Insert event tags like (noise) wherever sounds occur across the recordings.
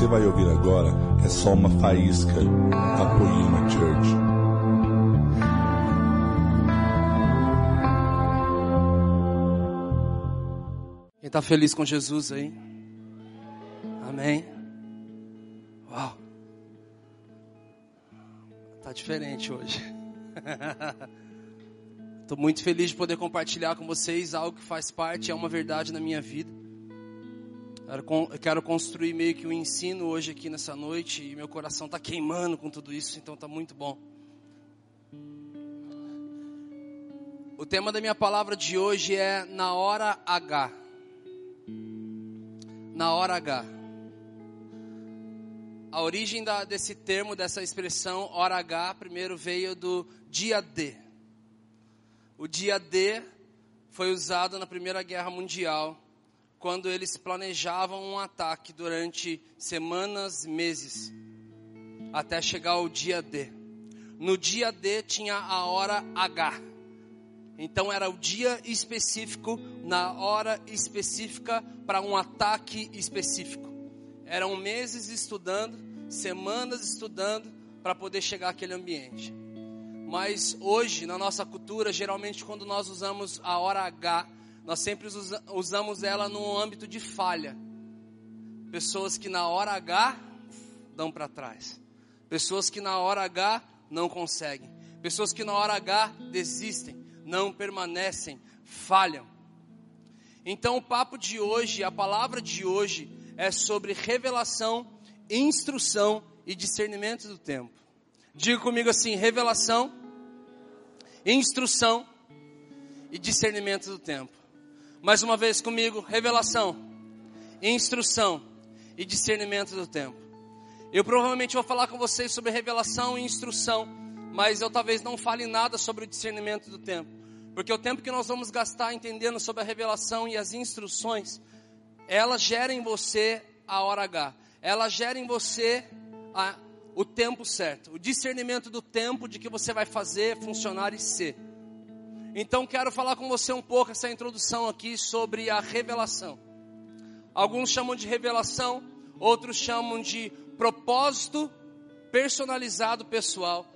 você vai ouvir agora é só uma faísca da Poema Church. Quem está feliz com Jesus aí? Amém. Uau. Tá diferente hoje. (laughs) Estou muito feliz de poder compartilhar com vocês algo que faz parte, é uma verdade na minha vida. Eu quero construir meio que um ensino hoje aqui nessa noite e meu coração está queimando com tudo isso, então está muito bom. O tema da minha palavra de hoje é na hora H. Na hora H. A origem da, desse termo, dessa expressão, hora H, primeiro veio do dia D. O dia D foi usado na Primeira Guerra Mundial quando eles planejavam um ataque durante semanas, meses, até chegar ao dia D. No dia D tinha a hora H. Então era o dia específico, na hora específica, para um ataque específico. Eram meses estudando, semanas estudando, para poder chegar àquele ambiente. Mas hoje, na nossa cultura, geralmente quando nós usamos a hora H, nós sempre usa, usamos ela no âmbito de falha. Pessoas que na hora H dão para trás. Pessoas que na hora H não conseguem. Pessoas que na hora H desistem, não permanecem, falham. Então o papo de hoje, a palavra de hoje é sobre revelação, instrução e discernimento do tempo. Diga comigo assim: revelação, instrução e discernimento do tempo. Mais uma vez comigo, revelação, instrução e discernimento do tempo. Eu provavelmente vou falar com vocês sobre revelação e instrução, mas eu talvez não fale nada sobre o discernimento do tempo. Porque o tempo que nós vamos gastar entendendo sobre a revelação e as instruções, ela gera em você a hora H. Ela gera em você a, o tempo certo, o discernimento do tempo de que você vai fazer, funcionar e ser. Então quero falar com você um pouco essa introdução aqui sobre a revelação. Alguns chamam de revelação, outros chamam de propósito personalizado pessoal,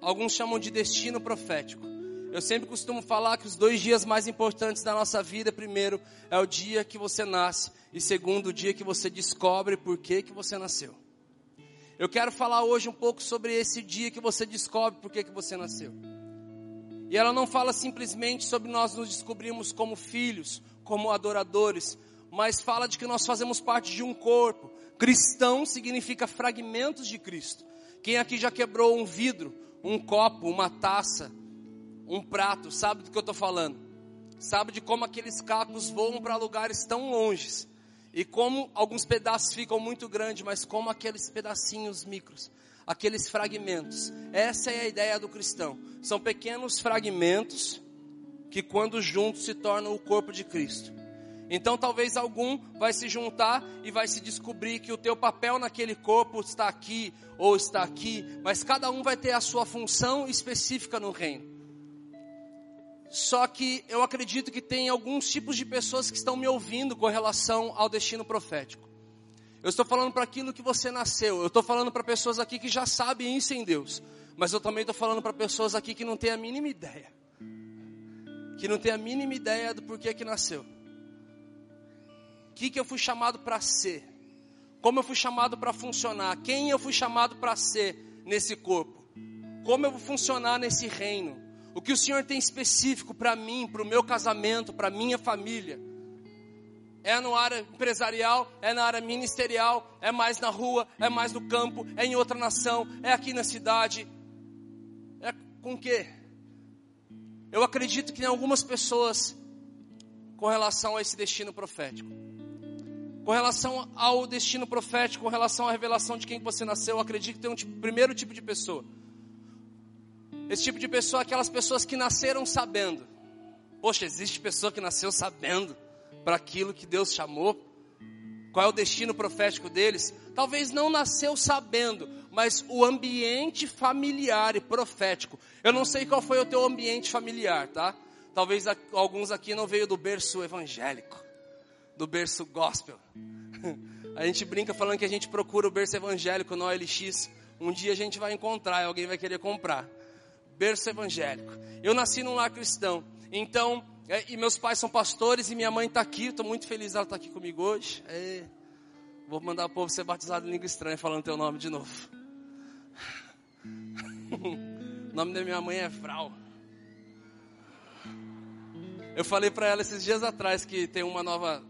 alguns chamam de destino profético. Eu sempre costumo falar que os dois dias mais importantes da nossa vida, primeiro, é o dia que você nasce e segundo, o dia que você descobre por que, que você nasceu. Eu quero falar hoje um pouco sobre esse dia que você descobre por que, que você nasceu. E ela não fala simplesmente sobre nós nos descobrirmos como filhos, como adoradores, mas fala de que nós fazemos parte de um corpo. Cristão significa fragmentos de Cristo. Quem aqui já quebrou um vidro, um copo, uma taça, um prato, sabe do que eu estou falando? Sabe de como aqueles cacos voam para lugares tão longes. E como alguns pedaços ficam muito grandes, mas como aqueles pedacinhos micros aqueles fragmentos. Essa é a ideia do cristão. São pequenos fragmentos que quando juntos se tornam o corpo de Cristo. Então talvez algum vai se juntar e vai se descobrir que o teu papel naquele corpo está aqui ou está aqui, mas cada um vai ter a sua função específica no reino. Só que eu acredito que tem alguns tipos de pessoas que estão me ouvindo com relação ao destino profético. Eu estou falando para aquilo que você nasceu. Eu estou falando para pessoas aqui que já sabem isso em Deus. Mas eu também estou falando para pessoas aqui que não têm a mínima ideia. Que não têm a mínima ideia do porquê que nasceu. O que, que eu fui chamado para ser? Como eu fui chamado para funcionar? Quem eu fui chamado para ser nesse corpo? Como eu vou funcionar nesse reino? O que o Senhor tem específico para mim, para o meu casamento, para minha família? É na área empresarial, é na área ministerial, é mais na rua, é mais no campo, é em outra nação, é aqui na cidade. É com quê? Eu acredito que em algumas pessoas, com relação a esse destino profético, com relação ao destino profético, com relação à revelação de quem você nasceu, eu acredito que tem um tipo, primeiro tipo de pessoa. Esse tipo de pessoa é aquelas pessoas que nasceram sabendo. Poxa, existe pessoa que nasceu sabendo para aquilo que Deus chamou, qual é o destino profético deles, talvez não nasceu sabendo, mas o ambiente familiar e profético. Eu não sei qual foi o teu ambiente familiar, tá? Talvez alguns aqui não veio do berço evangélico, do berço gospel. (laughs) A gente brinca falando que a gente procura o berço evangélico no OLX. Um dia a gente vai encontrar e alguém vai querer comprar. Berço evangélico. Eu nasci num lar cristão. Então, é, e meus pais são pastores e minha mãe está aqui. Estou muito feliz ela estar tá aqui comigo hoje. É, vou mandar o povo ser batizado em língua estranha falando teu nome de novo. (laughs) o nome da minha mãe é Vral. Eu falei para ela esses dias atrás que tem uma nova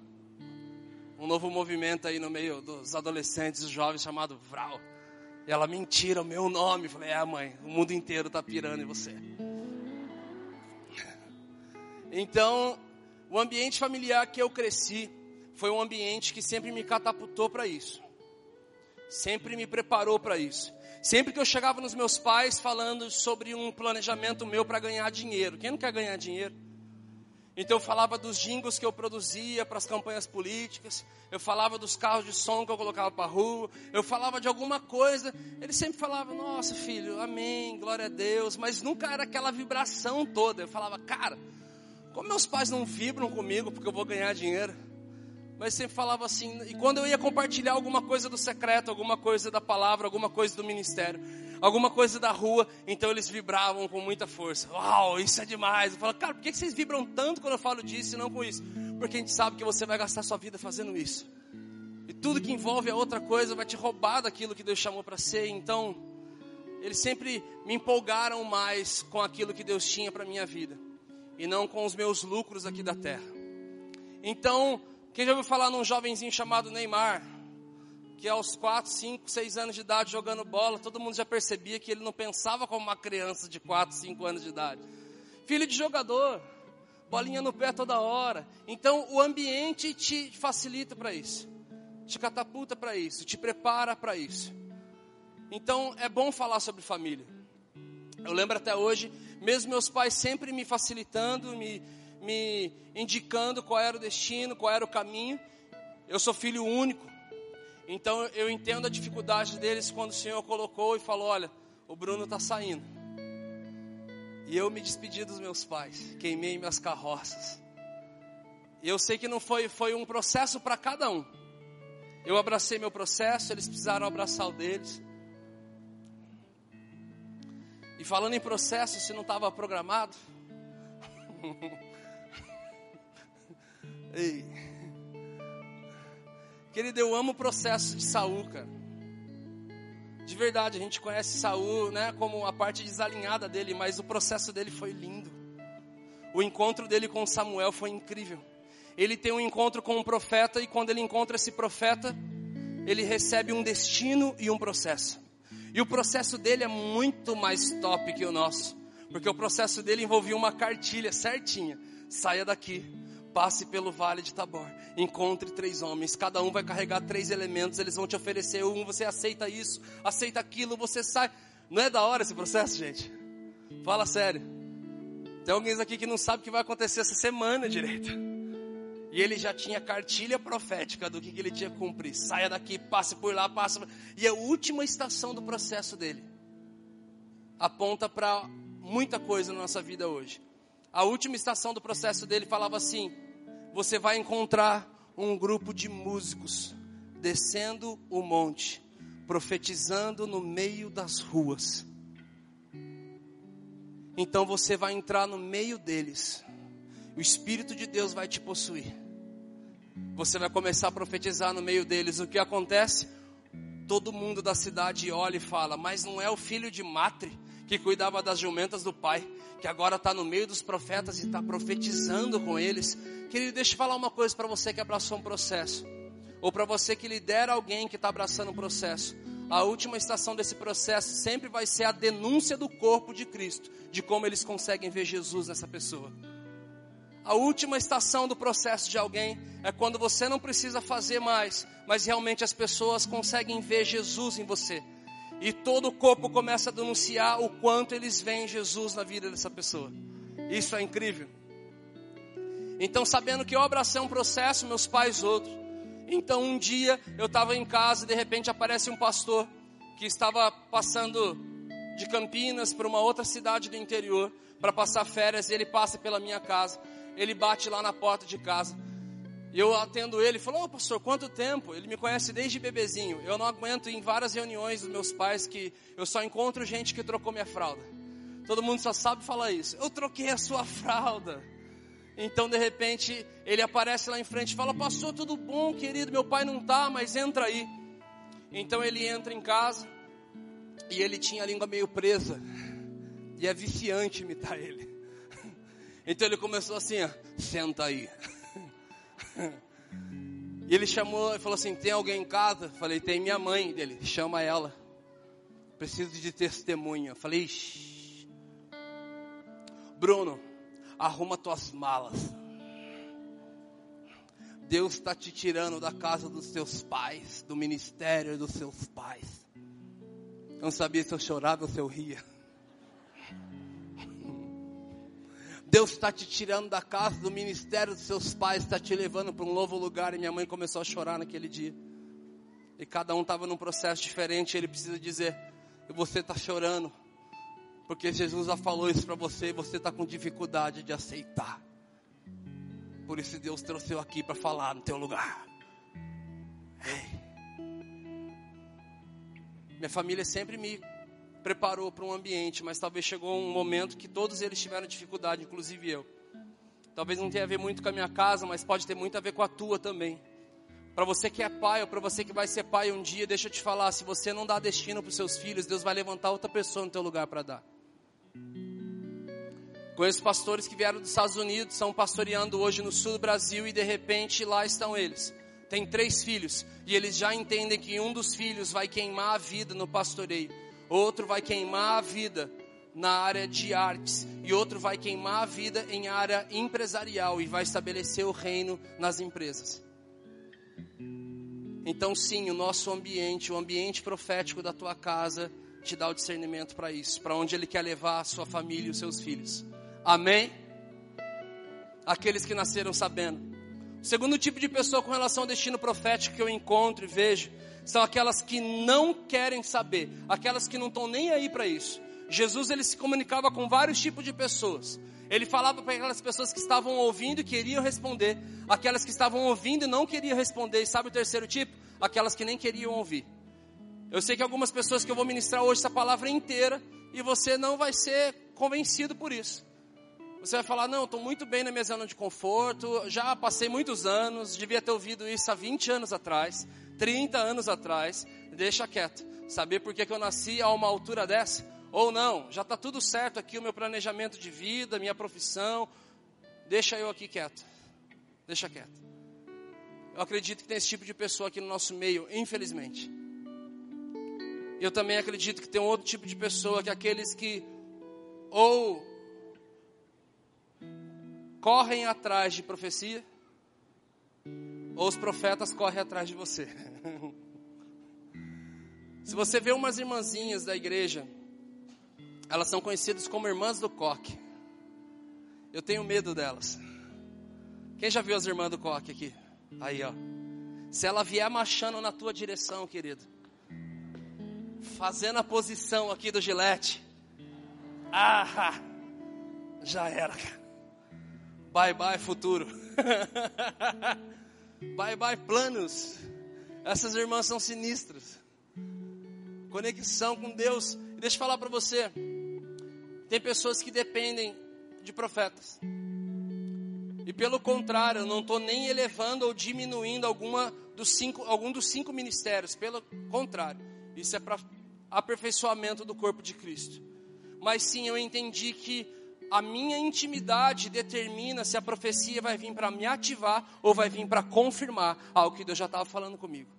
um novo movimento aí no meio dos adolescentes, jovens, chamado Vral. E ela, mentira, o meu nome. Eu falei, é mãe, o mundo inteiro tá pirando em você. Então, o ambiente familiar que eu cresci foi um ambiente que sempre me catapultou para isso. Sempre me preparou para isso. Sempre que eu chegava nos meus pais falando sobre um planejamento meu para ganhar dinheiro. Quem não quer ganhar dinheiro? Então eu falava dos jingles que eu produzia para as campanhas políticas, eu falava dos carros de som que eu colocava para a rua, eu falava de alguma coisa. Ele sempre falava, nossa filho, amém, glória a Deus, mas nunca era aquela vibração toda. Eu falava, cara, como meus pais não vibram comigo porque eu vou ganhar dinheiro, mas sempre falava assim, e quando eu ia compartilhar alguma coisa do secreto, alguma coisa da palavra, alguma coisa do ministério, alguma coisa da rua, então eles vibravam com muita força. Uau, isso é demais. Eu falo, cara, por que vocês vibram tanto quando eu falo disso e não com isso? Porque a gente sabe que você vai gastar sua vida fazendo isso. E tudo que envolve a outra coisa vai te roubar daquilo que Deus chamou para ser. Então, eles sempre me empolgaram mais com aquilo que Deus tinha para minha vida e não com os meus lucros aqui da terra. Então, quem já ouviu falar num jovenzinho chamado Neymar? que aos 4, 5, 6 anos de idade jogando bola, todo mundo já percebia que ele não pensava como uma criança de 4, 5 anos de idade. Filho de jogador, bolinha no pé toda hora. Então o ambiente te facilita para isso, te catapulta para isso, te prepara para isso. Então é bom falar sobre família. Eu lembro até hoje, mesmo meus pais sempre me facilitando, me, me indicando qual era o destino, qual era o caminho. Eu sou filho único. Então eu entendo a dificuldade deles quando o Senhor colocou e falou: Olha, o Bruno está saindo. E eu me despedi dos meus pais, queimei minhas carroças. E eu sei que não foi, foi um processo para cada um. Eu abracei meu processo, eles precisaram abraçar o deles. E falando em processo, se não estava programado. Ei. Querido, eu amo o processo de Saul, cara. De verdade, a gente conhece Saul, né, como a parte desalinhada dele, mas o processo dele foi lindo. O encontro dele com Samuel foi incrível. Ele tem um encontro com um profeta e quando ele encontra esse profeta, ele recebe um destino e um processo. E o processo dele é muito mais top que o nosso, porque o processo dele envolvia uma cartilha certinha. Saia daqui, passe pelo vale de Tabor, encontre três homens, cada um vai carregar três elementos, eles vão te oferecer um, você aceita isso, aceita aquilo, você sai. Não é da hora esse processo, gente? Fala sério. Tem alguém aqui que não sabe o que vai acontecer essa semana direito. E ele já tinha cartilha profética do que, que ele tinha que cumprir. Saia daqui, passe por lá, passe. E a última estação do processo dele aponta para muita coisa na nossa vida hoje a última estação do processo dele falava assim: você vai encontrar um grupo de músicos descendo o monte, profetizando no meio das ruas. Então você vai entrar no meio deles. O Espírito de Deus vai te possuir. Você vai começar a profetizar no meio deles. O que acontece? Todo mundo da cidade olha e fala: Mas não é o filho de Matre que cuidava das jumentas do pai, que agora está no meio dos profetas e está profetizando com eles. Querido, deixa eu falar uma coisa para você que abraçou um processo, ou para você que lidera alguém que está abraçando um processo. A última estação desse processo sempre vai ser a denúncia do corpo de Cristo, de como eles conseguem ver Jesus nessa pessoa. A última estação do processo de alguém é quando você não precisa fazer mais, mas realmente as pessoas conseguem ver Jesus em você. E todo o corpo começa a denunciar o quanto eles veem Jesus na vida dessa pessoa. Isso é incrível. Então, sabendo que eu abracei um processo, meus pais outro. Então, um dia eu estava em casa e de repente aparece um pastor que estava passando de Campinas para uma outra cidade do interior para passar férias. E ele passa pela minha casa. Ele bate lá na porta de casa. E eu atendo ele, falou, oh, pastor, quanto tempo? Ele me conhece desde bebezinho. Eu não aguento em várias reuniões dos meus pais que eu só encontro gente que trocou minha fralda. Todo mundo só sabe falar isso. Eu troquei a sua fralda. Então, de repente, ele aparece lá em frente e fala: Pastor, tudo bom, querido? Meu pai não tá, mas entra aí. Então ele entra em casa e ele tinha a língua meio presa. E é viciante imitar ele. Então ele começou assim: ó, Senta aí. (laughs) E ele chamou e falou assim: Tem alguém em casa? Falei: Tem minha mãe. Dele, chama ela. Preciso de testemunha. Falei: Shh. Bruno, arruma tuas malas. Deus está te tirando da casa dos seus pais, do ministério dos seus pais. Eu não sabia se eu chorava ou se eu ria. Deus está te tirando da casa, do ministério dos seus pais, está te levando para um novo lugar. E minha mãe começou a chorar naquele dia. E cada um estava num processo diferente. Ele precisa dizer: você está chorando, porque Jesus já falou isso para você e você está com dificuldade de aceitar. Por isso Deus trouxe eu aqui para falar no teu lugar. Ei. Minha família sempre me preparou para um ambiente, mas talvez chegou um momento que todos eles tiveram dificuldade, inclusive eu. Talvez não tenha a ver muito com a minha casa, mas pode ter muito a ver com a tua também. Para você que é pai ou para você que vai ser pai um dia, deixa eu te falar, se você não dá destino para os seus filhos, Deus vai levantar outra pessoa no teu lugar para dar. Conheço pastores que vieram dos Estados Unidos, estão pastoreando hoje no sul do Brasil e de repente lá estão eles. Tem três filhos e eles já entendem que um dos filhos vai queimar a vida no pastoreio outro vai queimar a vida na área de artes e outro vai queimar a vida em área empresarial e vai estabelecer o reino nas empresas. Então, sim, o nosso ambiente, o ambiente profético da tua casa, te dá o discernimento para isso, para onde Ele quer levar a sua família e os seus filhos. Amém? Aqueles que nasceram sabendo. O segundo tipo de pessoa com relação ao destino profético que eu encontro e vejo são aquelas que não querem saber, aquelas que não estão nem aí para isso. Jesus ele se comunicava com vários tipos de pessoas. Ele falava para aquelas pessoas que estavam ouvindo e queriam responder, aquelas que estavam ouvindo e não queriam responder. E sabe o terceiro tipo? Aquelas que nem queriam ouvir. Eu sei que algumas pessoas que eu vou ministrar hoje essa palavra inteira e você não vai ser convencido por isso. Você vai falar, não, estou muito bem na minha zona de conforto, já passei muitos anos, devia ter ouvido isso há 20 anos atrás. 30 anos atrás, deixa quieto. Saber por que, que eu nasci a uma altura dessa? Ou não, já está tudo certo aqui, o meu planejamento de vida, minha profissão. Deixa eu aqui quieto. Deixa quieto. Eu acredito que tem esse tipo de pessoa aqui no nosso meio, infelizmente. Eu também acredito que tem um outro tipo de pessoa, que é aqueles que ou correm atrás de profecia, ou os profetas correm atrás de você. (laughs) Se você vê umas irmãzinhas da igreja, elas são conhecidas como irmãs do coque. Eu tenho medo delas. Quem já viu as irmãs do coque aqui? Aí, ó. Se ela vier marchando na tua direção, querido, fazendo a posição aqui do gilete, ah, já era. Bye bye futuro. (laughs) Bye bye planos. Essas irmãs são sinistras. Conexão com Deus. Deixa eu falar para você. Tem pessoas que dependem de profetas. E pelo contrário, eu não estou nem elevando ou diminuindo alguma dos cinco, algum dos cinco ministérios. Pelo contrário, isso é para aperfeiçoamento do corpo de Cristo. Mas sim, eu entendi que a minha intimidade determina se a profecia vai vir para me ativar ou vai vir para confirmar algo que Deus já estava falando comigo.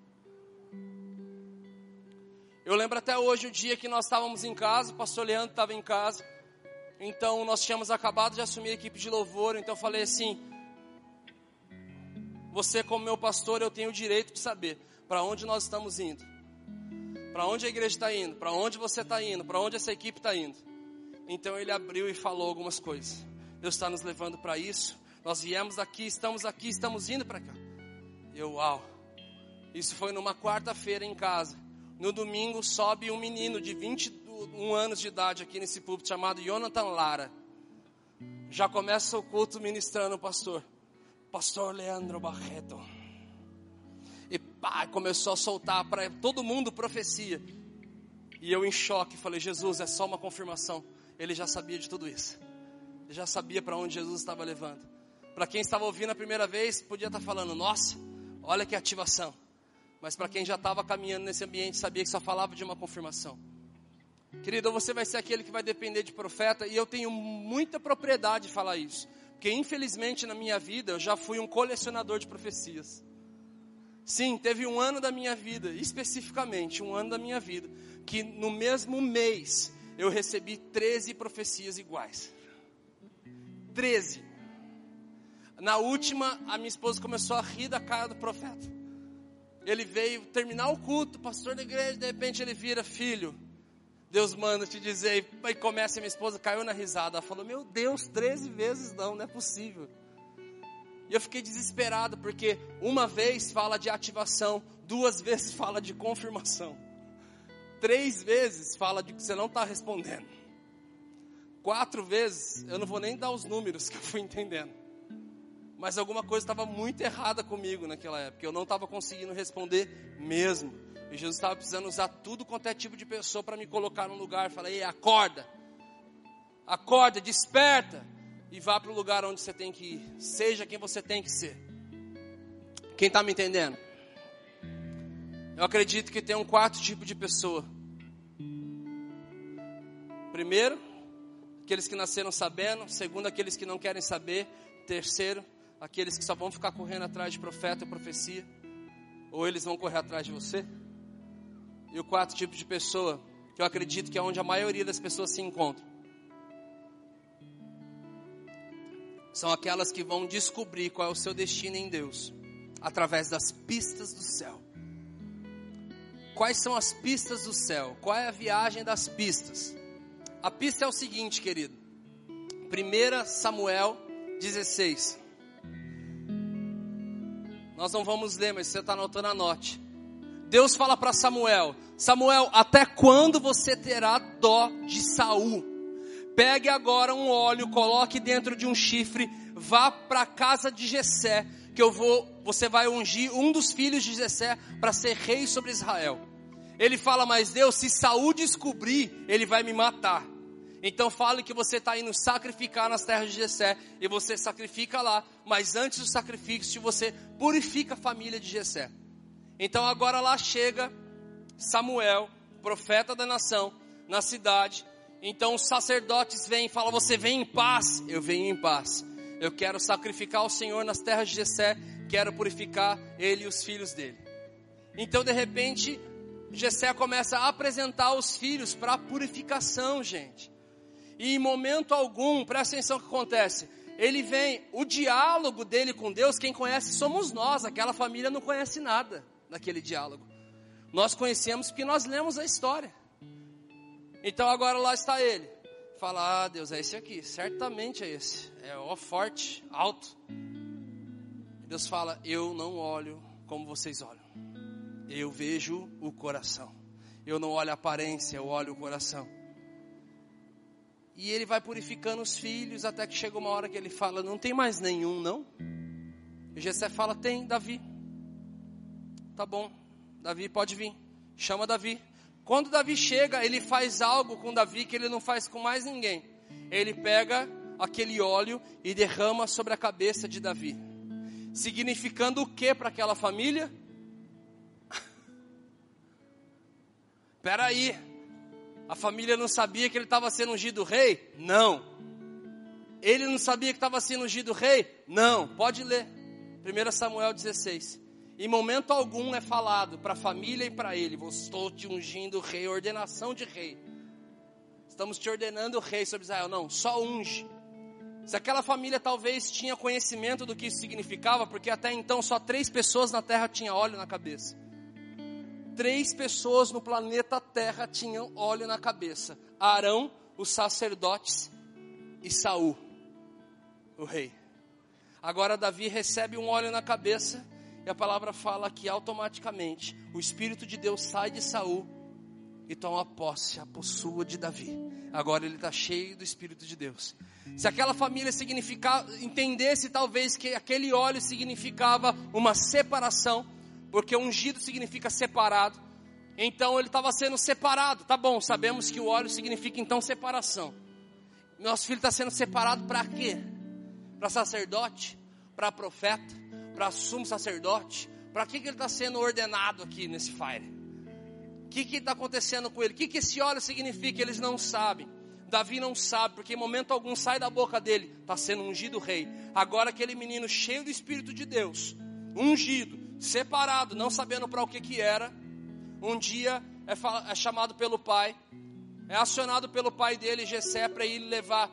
Eu lembro até hoje o dia que nós estávamos em casa, o pastor Leandro estava em casa. Então nós tínhamos acabado de assumir a equipe de louvor, então eu falei assim: Você como meu pastor, eu tenho o direito de saber para onde nós estamos indo. Para onde a igreja está indo, para onde você está indo, para onde essa equipe está indo. Então ele abriu e falou algumas coisas. Deus está nos levando para isso. Nós viemos daqui, estamos aqui, estamos indo para cá. Eu, uau. Isso foi numa quarta-feira em casa. No domingo sobe um menino de 21 anos de idade aqui nesse púlpito chamado Jonathan Lara. Já começa o culto ministrando o pastor. Pastor Leandro Barreto. E pá, começou a soltar para todo mundo profecia. E eu em choque, falei: Jesus, é só uma confirmação. Ele já sabia de tudo isso. Ele já sabia para onde Jesus estava levando. Para quem estava ouvindo a primeira vez, podia estar falando: Nossa, olha que ativação. Mas para quem já estava caminhando nesse ambiente, sabia que só falava de uma confirmação. Querido, você vai ser aquele que vai depender de profeta, e eu tenho muita propriedade de falar isso. Porque infelizmente na minha vida eu já fui um colecionador de profecias. Sim, teve um ano da minha vida, especificamente um ano da minha vida, que no mesmo mês eu recebi 13 profecias iguais. 13. Na última, a minha esposa começou a rir da cara do profeta. Ele veio terminar o culto, pastor da igreja, de repente ele vira, filho, Deus manda te dizer, e começa, minha esposa caiu na risada, ela falou, meu Deus, 13 vezes não, não é possível. E eu fiquei desesperado, porque uma vez fala de ativação, duas (laughs) vezes fala de confirmação, três vezes fala de que você não está respondendo, quatro vezes, eu não vou nem dar os números que eu fui entendendo, mas alguma coisa estava muito errada comigo naquela época, eu não estava conseguindo responder mesmo. E Jesus estava precisando usar tudo quanto é tipo de pessoa para me colocar num lugar. Falei, acorda, acorda, desperta e vá para o lugar onde você tem que ir. Seja quem você tem que ser. Quem está me entendendo? Eu acredito que tem um quarto tipo de pessoa. Primeiro, aqueles que nasceram sabendo. Segundo, aqueles que não querem saber. Terceiro, aqueles que só vão ficar correndo atrás de profeta ou profecia. Ou eles vão correr atrás de você. E o quarto tipo de pessoa, que eu acredito que é onde a maioria das pessoas se encontram, são aquelas que vão descobrir qual é o seu destino em Deus, através das pistas do céu. Quais são as pistas do céu? Qual é a viagem das pistas? A pista é o seguinte, querido. 1 Samuel 16. Nós não vamos ler, mas você está anotando a note. Deus fala para Samuel: Samuel, até quando você terá dó de Saul? Pegue agora um óleo, coloque dentro de um chifre, vá para a casa de Jessé, que eu vou, você vai ungir um dos filhos de Jessé para ser rei sobre Israel. Ele fala, mas Deus, se Saul descobrir, ele vai me matar. Então fale que você está indo sacrificar nas terras de Jessé e você sacrifica lá, mas antes do sacrifício você purifica a família de Jessé. Então agora lá chega Samuel, profeta da nação, na cidade. Então os sacerdotes vêm e falam: Você vem em paz? Eu venho em paz. Eu quero sacrificar ao Senhor nas terras de Jessé, quero purificar ele e os filhos dele. Então de repente, Jessé começa a apresentar os filhos para purificação, gente. E em momento algum, presta atenção o que acontece. Ele vem, o diálogo dele com Deus, quem conhece somos nós, aquela família não conhece nada daquele diálogo. Nós conhecemos porque nós lemos a história. Então agora lá está ele. Fala, ah, Deus, é esse aqui, certamente é esse. É ó forte, alto. Deus fala, eu não olho como vocês olham. Eu vejo o coração. Eu não olho a aparência, eu olho o coração. E ele vai purificando os filhos até que chega uma hora que ele fala: Não tem mais nenhum, não? E Jessé fala: Tem, Davi. Tá bom, Davi pode vir. Chama Davi. Quando Davi chega, ele faz algo com Davi que ele não faz com mais ninguém. Ele pega aquele óleo e derrama sobre a cabeça de Davi. Significando o que para aquela família? (laughs) Espera aí, a família não sabia que ele estava sendo ungido rei? Não. Ele não sabia que estava sendo ungido rei? Não. Pode ler. 1 Samuel 16. Em momento algum é falado para a família e para ele: Estou te ungindo rei, ordenação de rei. Estamos te ordenando rei sobre Israel. Não, só unge. Se aquela família talvez tinha conhecimento do que isso significava, porque até então só três pessoas na terra tinham óleo na cabeça. Três pessoas no planeta Terra tinham óleo na cabeça: Arão, os sacerdotes e Saul, o rei. Agora Davi recebe um óleo na cabeça e a palavra fala que automaticamente o Espírito de Deus sai de Saul e toma posse, a possua de Davi. Agora ele está cheio do Espírito de Deus. Se aquela família significava, entendesse talvez que aquele óleo significava uma separação, porque ungido significa separado, então ele estava sendo separado. Tá bom, sabemos que o óleo significa então separação. Nosso filho está sendo separado para quê? Para sacerdote? Para profeta? Para sumo sacerdote? Para que, que ele está sendo ordenado aqui nesse fire? O que está acontecendo com ele? O que, que esse óleo significa? Eles não sabem. Davi não sabe, porque em momento algum sai da boca dele, está sendo ungido rei. Agora aquele menino cheio do Espírito de Deus, ungido, separado, não sabendo para o que que era, um dia é, é, chamado pelo pai, é acionado pelo pai dele, Jessé, para ir levar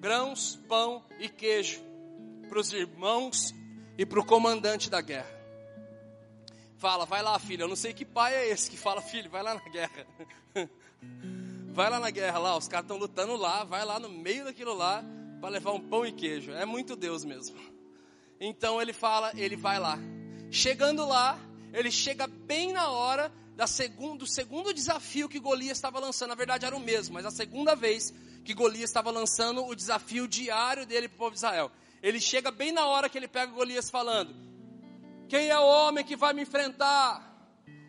grãos, pão e queijo para os irmãos e para o comandante da guerra. Fala, vai lá, filho. Eu não sei que pai é esse que fala, filho, vai lá na guerra. (laughs) Vai lá na guerra lá, os caras estão lutando lá, vai lá no meio daquilo lá para levar um pão e queijo. É muito Deus mesmo. Então ele fala, ele vai lá. Chegando lá, ele chega bem na hora da segundo, do segundo desafio que Golias estava lançando. Na verdade era o mesmo, mas a segunda vez que Golias estava lançando o desafio diário dele para o povo de Israel. Ele chega bem na hora que ele pega Golias falando: Quem é o homem que vai me enfrentar?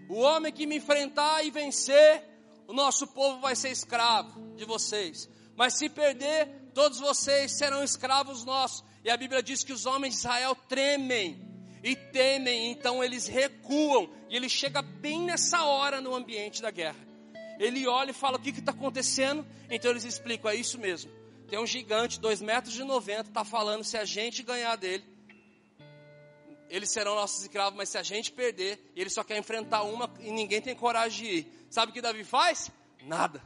O homem que me enfrentar e vencer, o nosso povo vai ser escravo de vocês. Mas se perder, todos vocês serão escravos nossos. E a Bíblia diz que os homens de Israel tremem e temem, então eles recuam. E ele chega bem nessa hora no ambiente da guerra. Ele olha e fala: O que está acontecendo? Então eles explicam: É isso mesmo. Tem um gigante, 2 metros de 90, está falando: se a gente ganhar dele, eles serão nossos escravos, mas se a gente perder, ele só quer enfrentar uma e ninguém tem coragem de ir. Sabe o que Davi faz? Nada.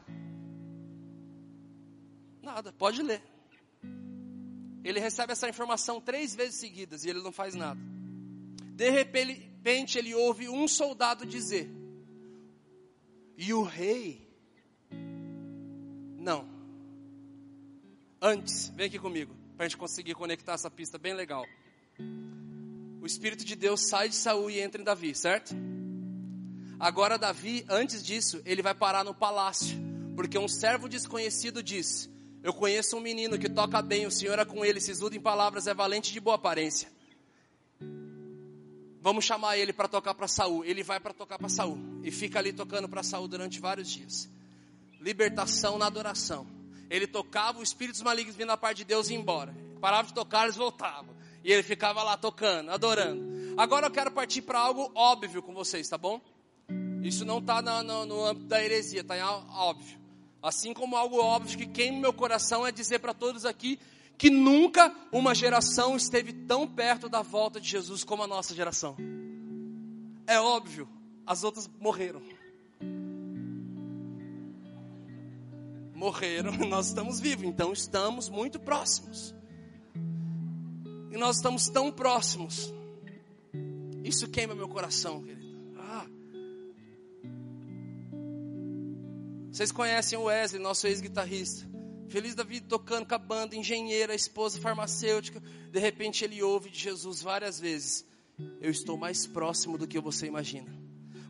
Nada, pode ler. Ele recebe essa informação três vezes seguidas e ele não faz nada. De repente ele ouve um soldado dizer: E o rei? Não. Antes, vem aqui comigo, para a gente conseguir conectar essa pista bem legal o Espírito de Deus sai de Saul e entra em Davi, certo? Agora Davi, antes disso, ele vai parar no palácio, porque um servo desconhecido diz: Eu conheço um menino que toca bem, o Senhor é com ele, sisudo em palavras, é valente de boa aparência. Vamos chamar ele para tocar para Saul. Ele vai para tocar para Saul e fica ali tocando para Saul durante vários dias. Libertação na adoração. Ele tocava, os espíritos malignos vindo da parte de Deus e embora. Parava de tocar, eles voltavam. E ele ficava lá tocando, adorando. Agora eu quero partir para algo óbvio com vocês, tá bom? Isso não está no, no, âmbito da heresia, está óbvio. Assim como algo óbvio que queima meu coração é dizer para todos aqui que nunca uma geração esteve tão perto da volta de Jesus como a nossa geração. É óbvio, as outras morreram. Morreram, (laughs) nós estamos vivos, então estamos muito próximos. E nós estamos tão próximos. Isso queima meu coração, querido. Ah. Vocês conhecem o Wesley, nosso ex-guitarrista. Feliz da vida tocando com a banda, engenheira, esposa farmacêutica. De repente ele ouve de Jesus várias vezes. Eu estou mais próximo do que você imagina.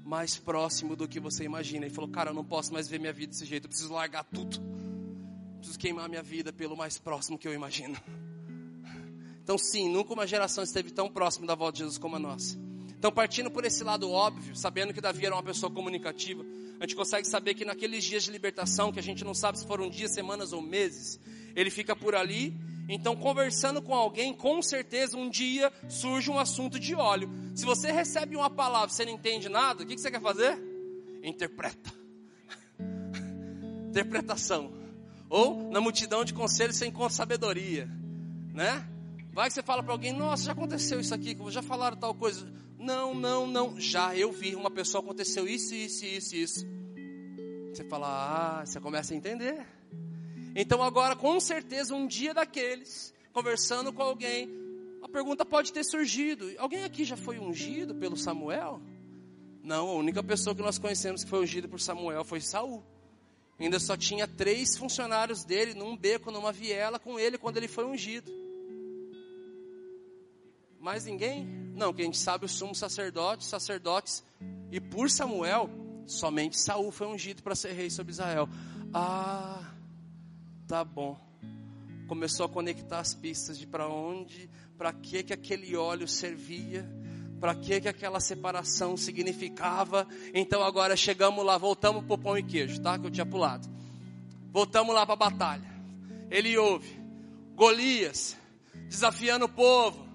Mais próximo do que você imagina. E falou, cara, eu não posso mais ver minha vida desse jeito. Eu preciso largar tudo. Preciso queimar minha vida pelo mais próximo que eu imagino. Então, sim, nunca uma geração esteve tão próxima da volta de Jesus como a nossa. Então, partindo por esse lado óbvio, sabendo que Davi era uma pessoa comunicativa, a gente consegue saber que naqueles dias de libertação, que a gente não sabe se foram dias, semanas ou meses, ele fica por ali. Então, conversando com alguém, com certeza um dia surge um assunto de óleo. Se você recebe uma palavra e você não entende nada, o que você quer fazer? Interpreta. (laughs) Interpretação. Ou na multidão de conselhos você encontra sabedoria, né? Vai que você fala para alguém, nossa, já aconteceu isso aqui, já falaram tal coisa. Não, não, não. Já eu vi uma pessoa aconteceu isso, isso, isso, isso. Você fala, ah, você começa a entender. Então agora, com certeza, um dia daqueles, conversando com alguém, a pergunta pode ter surgido: alguém aqui já foi ungido pelo Samuel? Não, a única pessoa que nós conhecemos que foi ungido por Samuel foi Saul. Ainda só tinha três funcionários dele num beco, numa viela com ele quando ele foi ungido. Mais ninguém? Não, que a gente sabe o sumo sacerdote, sacerdotes. E por Samuel, Somente Saul foi ungido para ser rei sobre Israel. Ah, tá bom. Começou a conectar as pistas de para onde, para que que aquele óleo servia, para que que aquela separação significava. Então agora chegamos lá, voltamos para o pão e queijo, tá? Que eu tinha pulado. Voltamos lá para a batalha. Ele ouve Golias desafiando o povo,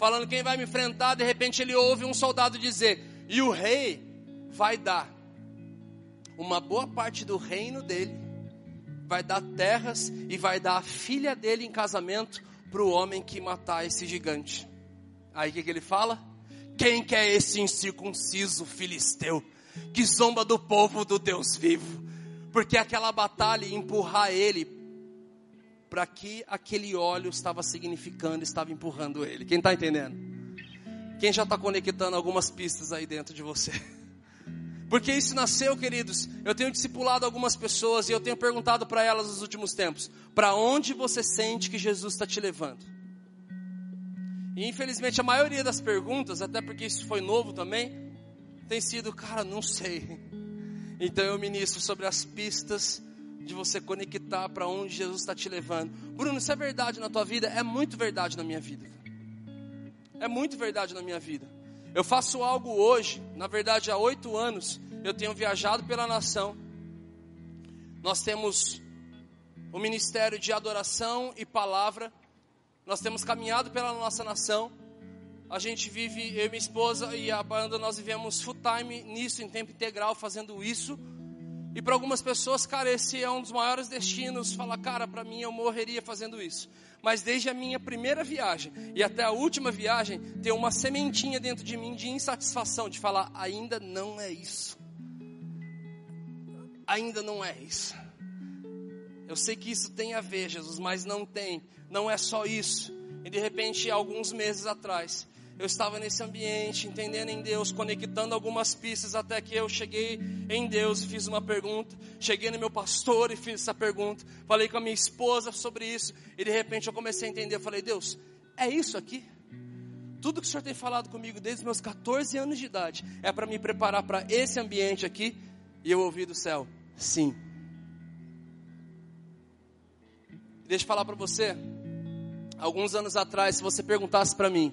falando quem vai me enfrentar. De repente ele ouve um soldado dizer: E o rei vai dar uma boa parte do reino dele, vai dar terras e vai dar a filha dele em casamento para o homem que matar esse gigante. Aí o que, que ele fala? Quem que é esse incircunciso filisteu que zomba do povo do Deus vivo? Porque aquela batalha empurrar ele para que aquele óleo estava significando, estava empurrando ele. Quem está entendendo? Quem já está conectando algumas pistas aí dentro de você? (laughs) Porque isso nasceu, queridos. Eu tenho discipulado algumas pessoas e eu tenho perguntado para elas nos últimos tempos: para onde você sente que Jesus está te levando? E infelizmente a maioria das perguntas, até porque isso foi novo também, tem sido, cara, não sei. (laughs) Então eu ministro sobre as pistas de você conectar para onde Jesus está te levando. Bruno, isso é verdade na tua vida? É muito verdade na minha vida. É muito verdade na minha vida. Eu faço algo hoje, na verdade há oito anos, eu tenho viajado pela nação. Nós temos o ministério de adoração e palavra. Nós temos caminhado pela nossa nação. A gente vive, eu e minha esposa e a banda, nós vivemos full time nisso, em tempo integral, fazendo isso. E para algumas pessoas, cara, esse é um dos maiores destinos. Fala, cara, para mim eu morreria fazendo isso mas desde a minha primeira viagem e até a última viagem, tem uma sementinha dentro de mim de insatisfação, de falar: ainda não é isso. Ainda não é isso. Eu sei que isso tem a ver, Jesus, mas não tem. Não é só isso. E de repente, alguns meses atrás, eu estava nesse ambiente, entendendo em Deus, conectando algumas pistas, até que eu cheguei em Deus e fiz uma pergunta. Cheguei no meu pastor e fiz essa pergunta. Falei com a minha esposa sobre isso. E de repente eu comecei a entender. Eu falei, Deus, é isso aqui? Tudo que o Senhor tem falado comigo desde meus 14 anos de idade é para me preparar para esse ambiente aqui. E eu ouvi do céu, sim. Deixa eu falar para você. Alguns anos atrás, se você perguntasse para mim,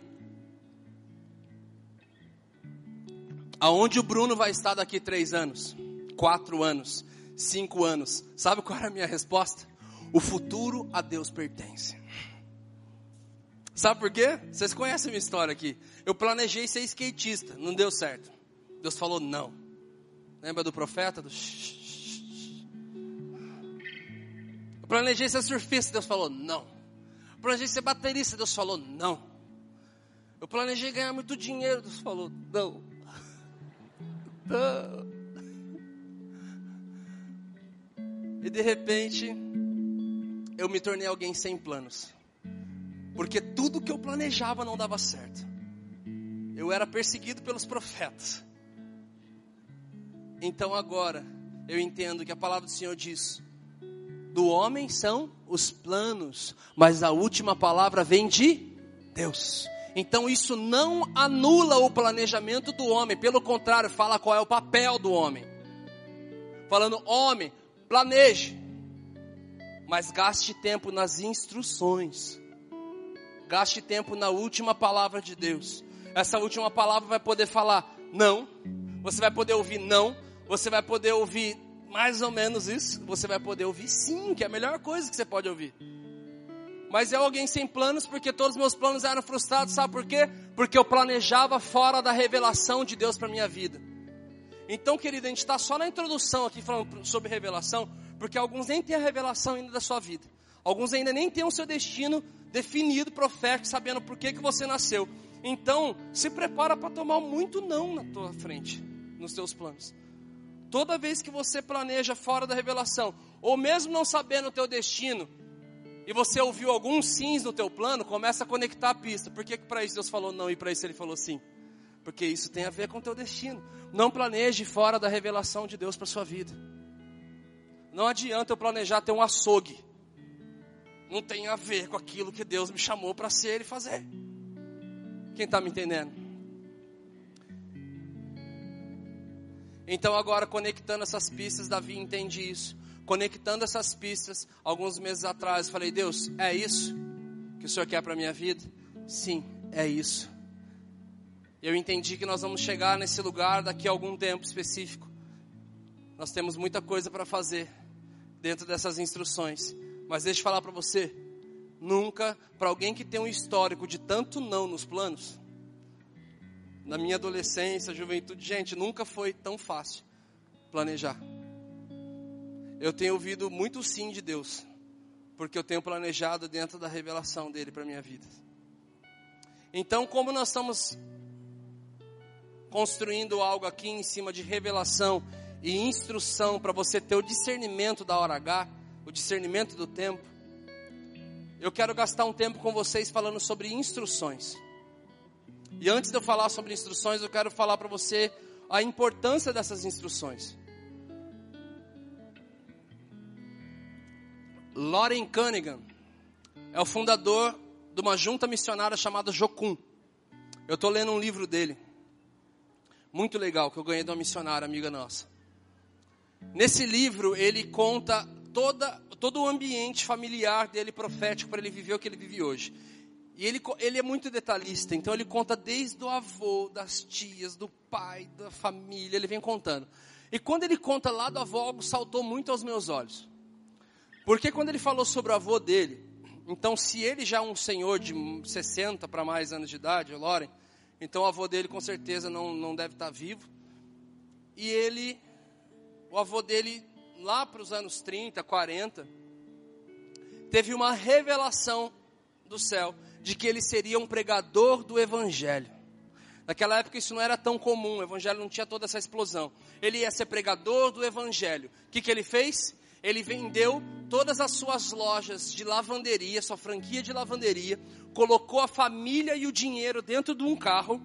Aonde o Bruno vai estar daqui três anos, quatro anos, cinco anos? Sabe qual era a minha resposta? O futuro a Deus pertence. Sabe por quê? Vocês conhecem a minha história aqui. Eu planejei ser skatista, não deu certo. Deus falou não. Lembra do profeta? Do... Eu planejei ser surfista, Deus falou não. Eu planejei ser baterista, Deus falou não. Eu planejei ganhar muito dinheiro, Deus falou não. E de repente, eu me tornei alguém sem planos. Porque tudo que eu planejava não dava certo. Eu era perseguido pelos profetas. Então agora, eu entendo que a palavra do Senhor diz: do homem são os planos, mas a última palavra vem de Deus. Então isso não anula o planejamento do homem, pelo contrário, fala qual é o papel do homem. Falando, homem, planeje, mas gaste tempo nas instruções. Gaste tempo na última palavra de Deus. Essa última palavra vai poder falar não, você vai poder ouvir não, você vai poder ouvir mais ou menos isso, você vai poder ouvir sim, que é a melhor coisa que você pode ouvir. Mas é alguém sem planos, porque todos os meus planos eram frustrados, sabe por quê? Porque eu planejava fora da revelação de Deus para minha vida. Então, querido, a gente está só na introdução aqui falando sobre revelação, porque alguns nem têm a revelação ainda da sua vida. Alguns ainda nem têm o seu destino definido, profético, sabendo por que, que você nasceu. Então, se prepara para tomar muito não na tua frente, nos teus planos. Toda vez que você planeja fora da revelação, ou mesmo não sabendo o teu destino, e você ouviu alguns sims no teu plano, começa a conectar a pista. Por que, que para isso Deus falou não e para isso ele falou sim? Porque isso tem a ver com o teu destino. Não planeje fora da revelação de Deus para sua vida. Não adianta eu planejar ter um açougue. Não tem a ver com aquilo que Deus me chamou para ser e fazer. Quem está me entendendo? Então agora conectando essas pistas, Davi entende isso. Conectando essas pistas, alguns meses atrás, falei: Deus, é isso que o Senhor quer para minha vida? Sim, é isso. Eu entendi que nós vamos chegar nesse lugar daqui a algum tempo específico. Nós temos muita coisa para fazer dentro dessas instruções. Mas deixa eu falar para você, nunca, para alguém que tem um histórico de tanto não nos planos, na minha adolescência, juventude, gente, nunca foi tão fácil planejar. Eu tenho ouvido muito sim de Deus, porque eu tenho planejado dentro da revelação dele para minha vida. Então, como nós estamos construindo algo aqui em cima de revelação e instrução para você ter o discernimento da hora H, o discernimento do tempo, eu quero gastar um tempo com vocês falando sobre instruções. E antes de eu falar sobre instruções, eu quero falar para você a importância dessas instruções. Loren Cunningham é o fundador de uma junta missionária chamada Jocum. Eu estou lendo um livro dele, muito legal, que eu ganhei de uma missionária amiga nossa. Nesse livro, ele conta toda, todo o ambiente familiar dele profético para ele viver o que ele vive hoje. E ele, ele é muito detalhista, então ele conta desde o avô, das tias, do pai, da família, ele vem contando. E quando ele conta lá do avô, algo saltou muito aos meus olhos. Porque quando ele falou sobre o avô dele, então se ele já é um senhor de 60 para mais anos de idade, Loren, então o avô dele com certeza não, não deve estar vivo. E ele, o avô dele, lá para os anos 30, 40, teve uma revelação do céu de que ele seria um pregador do evangelho. Naquela época isso não era tão comum, o evangelho não tinha toda essa explosão. Ele ia ser pregador do evangelho. O que, que ele fez? Ele vendeu todas as suas lojas de lavanderia, sua franquia de lavanderia, colocou a família e o dinheiro dentro de um carro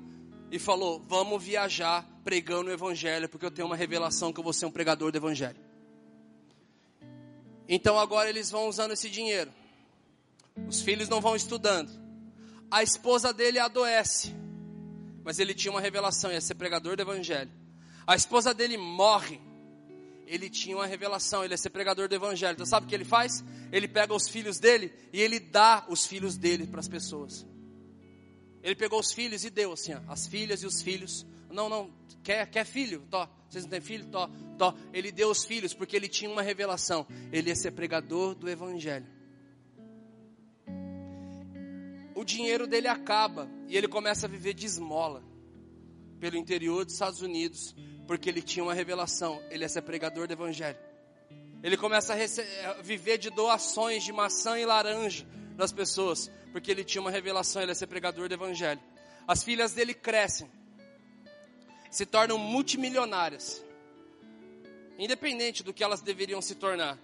e falou: Vamos viajar pregando o evangelho, porque eu tenho uma revelação que eu vou ser um pregador do evangelho. Então agora eles vão usando esse dinheiro. Os filhos não vão estudando a esposa dele adoece. Mas ele tinha uma revelação, ia ser pregador do evangelho. A esposa dele morre. Ele tinha uma revelação, ele ia ser pregador do evangelho. Então sabe o que ele faz? Ele pega os filhos dele e ele dá os filhos dele para as pessoas. Ele pegou os filhos e deu assim, ó, as filhas e os filhos. Não, não, quer, quer filho? Tó. Vocês não têm filho? Tó, tó. Ele deu os filhos porque ele tinha uma revelação. Ele ia ser pregador do evangelho o dinheiro dele acaba e ele começa a viver de esmola pelo interior dos Estados Unidos, porque ele tinha uma revelação, ele ia ser pregador do evangelho. Ele começa a, viver de doações de maçã e laranja das pessoas, porque ele tinha uma revelação, ele ia ser pregador do evangelho. As filhas dele crescem, se tornam multimilionárias, independente do que elas deveriam se tornar.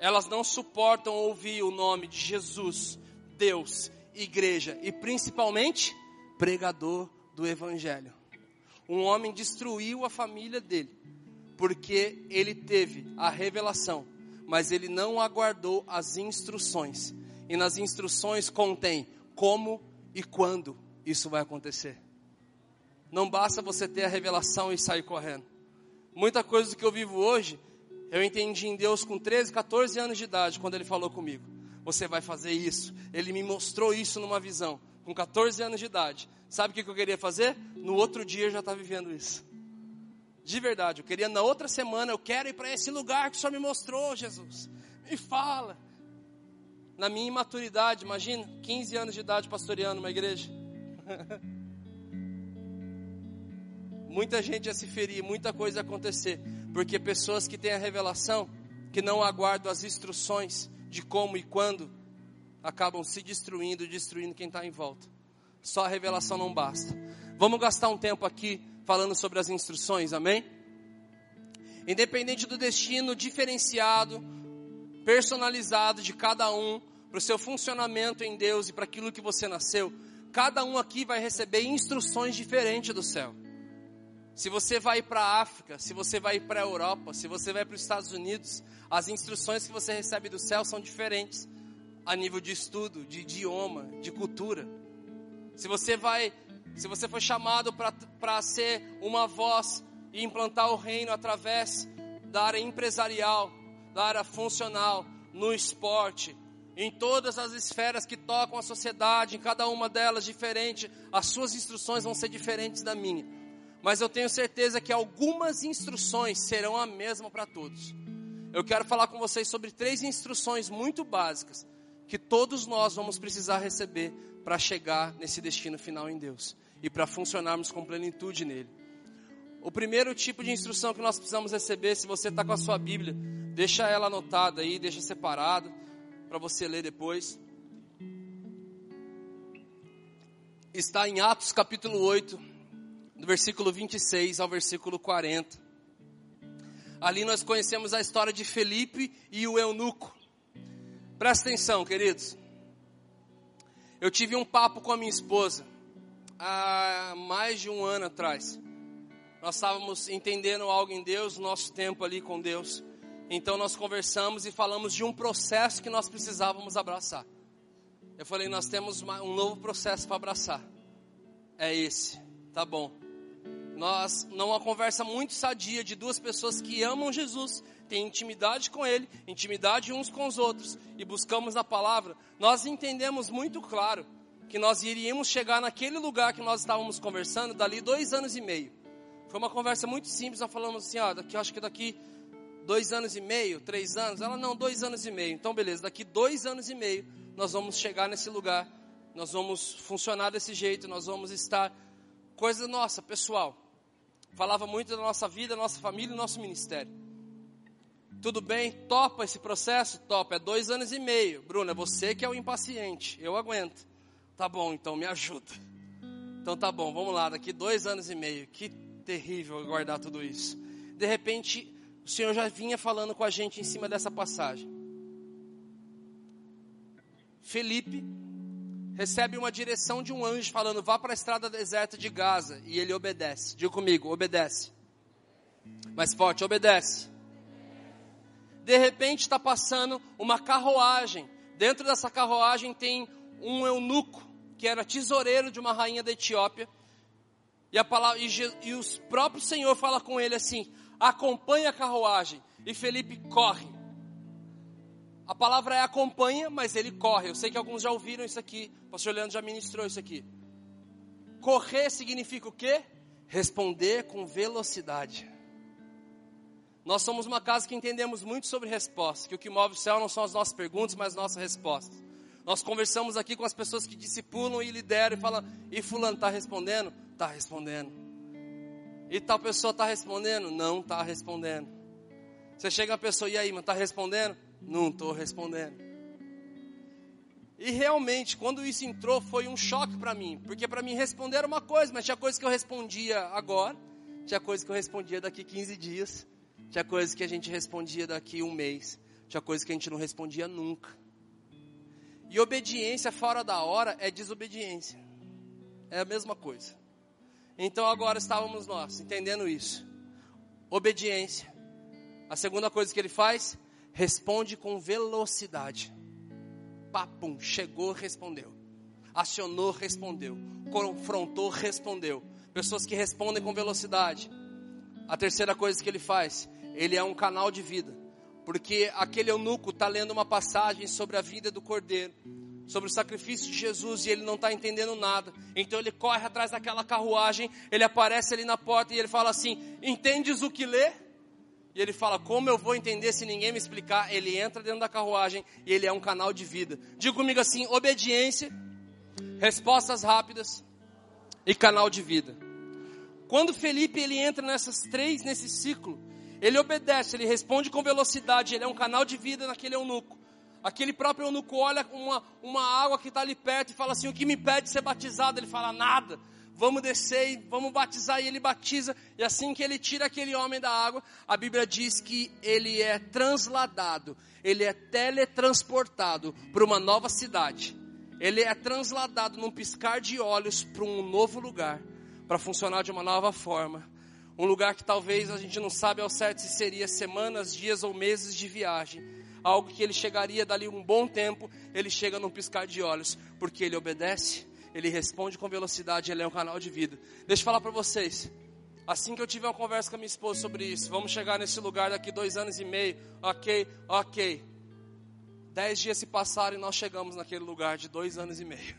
Elas não suportam ouvir o nome de Jesus, Deus, igreja e principalmente pregador do evangelho. Um homem destruiu a família dele porque ele teve a revelação, mas ele não aguardou as instruções. E nas instruções contém como e quando isso vai acontecer. Não basta você ter a revelação e sair correndo. Muita coisa do que eu vivo hoje, eu entendi em Deus com 13, 14 anos de idade, quando Ele falou comigo você vai fazer isso. Ele me mostrou isso numa visão, com 14 anos de idade. Sabe o que eu queria fazer? No outro dia eu já estava vivendo isso. De verdade, eu queria na outra semana, eu quero ir para esse lugar que o Senhor me mostrou, Jesus. Me fala. Na minha imaturidade, imagina, 15 anos de idade pastoreando uma igreja. (laughs) muita gente ia se ferir, muita coisa ia acontecer, porque pessoas que têm a revelação, que não aguardam as instruções, de como e quando, acabam se destruindo, destruindo quem está em volta. Só a revelação não basta. Vamos gastar um tempo aqui falando sobre as instruções, amém? Independente do destino diferenciado, personalizado de cada um, para o seu funcionamento em Deus e para aquilo que você nasceu, cada um aqui vai receber instruções diferentes do céu. Se você vai para a África, se você vai para a Europa, se você vai para os Estados Unidos, as instruções que você recebe do céu são diferentes a nível de estudo, de idioma, de cultura. Se você vai, se você foi chamado para ser uma voz e implantar o reino através da área empresarial, da área funcional, no esporte, em todas as esferas que tocam a sociedade, em cada uma delas diferente, as suas instruções vão ser diferentes da minha. Mas eu tenho certeza que algumas instruções serão a mesma para todos. Eu quero falar com vocês sobre três instruções muito básicas que todos nós vamos precisar receber para chegar nesse destino final em Deus e para funcionarmos com plenitude nele. O primeiro tipo de instrução que nós precisamos receber, se você está com a sua Bíblia, deixa ela anotada aí, deixa separado para você ler depois. Está em Atos capítulo 8, do versículo 26 ao versículo 40. Ali nós conhecemos a história de Felipe e o eunuco. Presta atenção, queridos. Eu tive um papo com a minha esposa há mais de um ano atrás. Nós estávamos entendendo algo em Deus, nosso tempo ali com Deus. Então nós conversamos e falamos de um processo que nós precisávamos abraçar. Eu falei, nós temos um novo processo para abraçar. É esse, tá bom. Nós, numa conversa muito sadia de duas pessoas que amam Jesus, têm intimidade com Ele, intimidade uns com os outros, e buscamos a palavra, nós entendemos muito claro que nós iríamos chegar naquele lugar que nós estávamos conversando dali dois anos e meio. Foi uma conversa muito simples, nós falamos assim, ó, daqui, acho que daqui dois anos e meio, três anos, ela não, dois anos e meio. Então beleza, daqui dois anos e meio nós vamos chegar nesse lugar, nós vamos funcionar desse jeito, nós vamos estar, coisa nossa, pessoal falava muito da nossa vida, nossa família e nosso ministério. Tudo bem? Topa esse processo? Topa. É dois anos e meio. Bruno, é você que é o impaciente. Eu aguento. Tá bom, então me ajuda. Então tá bom, vamos lá. Daqui dois anos e meio. Que terrível guardar tudo isso. De repente, o Senhor já vinha falando com a gente em cima dessa passagem. Felipe recebe uma direção de um anjo falando: vá para a estrada deserta de Gaza. E ele obedece. Diga comigo: obedece. Mais forte: obedece. De repente está passando uma carruagem. Dentro dessa carruagem tem um eunuco, que era tesoureiro de uma rainha da Etiópia. E, a palavra, e, e o próprio Senhor fala com ele assim: acompanhe a carruagem. E Felipe corre. A palavra é acompanha, mas ele corre. Eu sei que alguns já ouviram isso aqui. O pastor Leandro já ministrou isso aqui. Correr significa o quê? Responder com velocidade. Nós somos uma casa que entendemos muito sobre respostas, que o que move o céu não são as nossas perguntas, mas as nossas respostas. Nós conversamos aqui com as pessoas que discipulam e lideram e falam, e fulano está respondendo? Está respondendo. E tal pessoa está respondendo? Não está respondendo. Você chega a pessoa, e aí, mas está respondendo? Não estou respondendo. E realmente, quando isso entrou, foi um choque para mim, porque para mim responder era uma coisa, mas tinha coisa que eu respondia agora, tinha coisa que eu respondia daqui 15 dias, tinha coisa que a gente respondia daqui um mês, tinha coisa que a gente não respondia nunca. E obediência fora da hora é desobediência, é a mesma coisa. Então agora estávamos nós entendendo isso. Obediência. A segunda coisa que ele faz responde com velocidade. Papum, chegou, respondeu. Acionou, respondeu. Confrontou, respondeu. Pessoas que respondem com velocidade. A terceira coisa que ele faz, ele é um canal de vida. Porque aquele eunuco está lendo uma passagem sobre a vida do cordeiro, sobre o sacrifício de Jesus e ele não está entendendo nada. Então ele corre atrás daquela carruagem, ele aparece ali na porta e ele fala assim: Entendes o que lê? E ele fala: Como eu vou entender se ninguém me explicar? Ele entra dentro da carruagem e ele é um canal de vida. Diga comigo assim: obediência, respostas rápidas e canal de vida. Quando Felipe ele entra nessas três, nesse ciclo, ele obedece, ele responde com velocidade, ele é um canal de vida naquele eunuco. Aquele próprio eunuco olha uma, uma água que está ali perto e fala assim: O que me pede ser batizado? Ele fala: Nada vamos descer e vamos batizar. E ele batiza, e assim que ele tira aquele homem da água, a Bíblia diz que ele é transladado, ele é teletransportado para uma nova cidade. Ele é transladado num piscar de olhos para um novo lugar, para funcionar de uma nova forma. Um lugar que talvez a gente não sabe ao certo se seria semanas, dias ou meses de viagem. Algo que ele chegaria dali um bom tempo, ele chega num piscar de olhos, porque ele obedece, ele responde com velocidade, ele é um canal de vida. Deixa eu falar para vocês. Assim que eu tive uma conversa com a minha esposa sobre isso, vamos chegar nesse lugar daqui dois anos e meio, ok, ok. Dez dias se passaram e nós chegamos naquele lugar de dois anos e meio.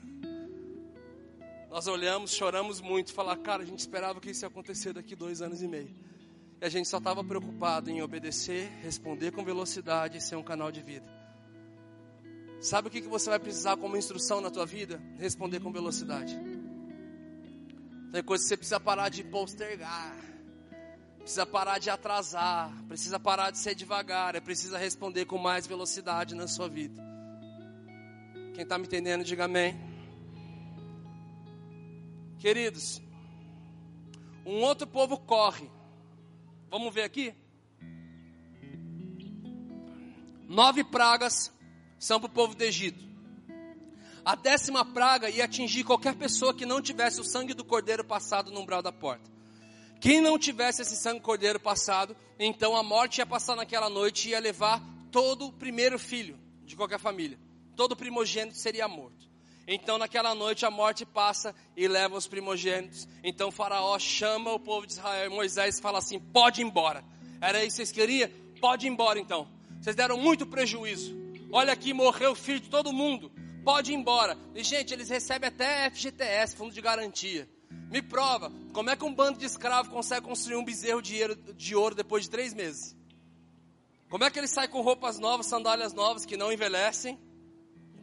Nós olhamos, choramos muito, falar, cara, a gente esperava que isso ia acontecer daqui dois anos e meio. E a gente só estava preocupado em obedecer, responder com velocidade e ser um canal de vida. Sabe o que, que você vai precisar como instrução na tua vida? Responder com velocidade. Tem coisa que você precisa parar de postergar. Precisa parar de atrasar. Precisa parar de ser devagar. É precisa responder com mais velocidade na sua vida. Quem está me entendendo, diga amém. Queridos, um outro povo corre. Vamos ver aqui? Nove pragas são para o povo do Egito. A décima praga ia atingir qualquer pessoa que não tivesse o sangue do cordeiro passado no umbral da porta. Quem não tivesse esse sangue cordeiro passado, então a morte ia passar naquela noite e ia levar todo o primeiro filho de qualquer família. Todo primogênito seria morto. Então naquela noite a morte passa e leva os primogênitos. Então Faraó chama o povo de Israel Moisés fala assim: pode ir embora. Era isso que vocês queriam? Pode ir embora então. Vocês deram muito prejuízo. Olha aqui, morreu o filho de todo mundo pode ir embora. E, gente, eles recebem até FGTS, Fundo de Garantia. Me prova, como é que um bando de escravos consegue construir um bezerro de ouro, de ouro depois de três meses? Como é que eles saem com roupas novas, sandálias novas que não envelhecem?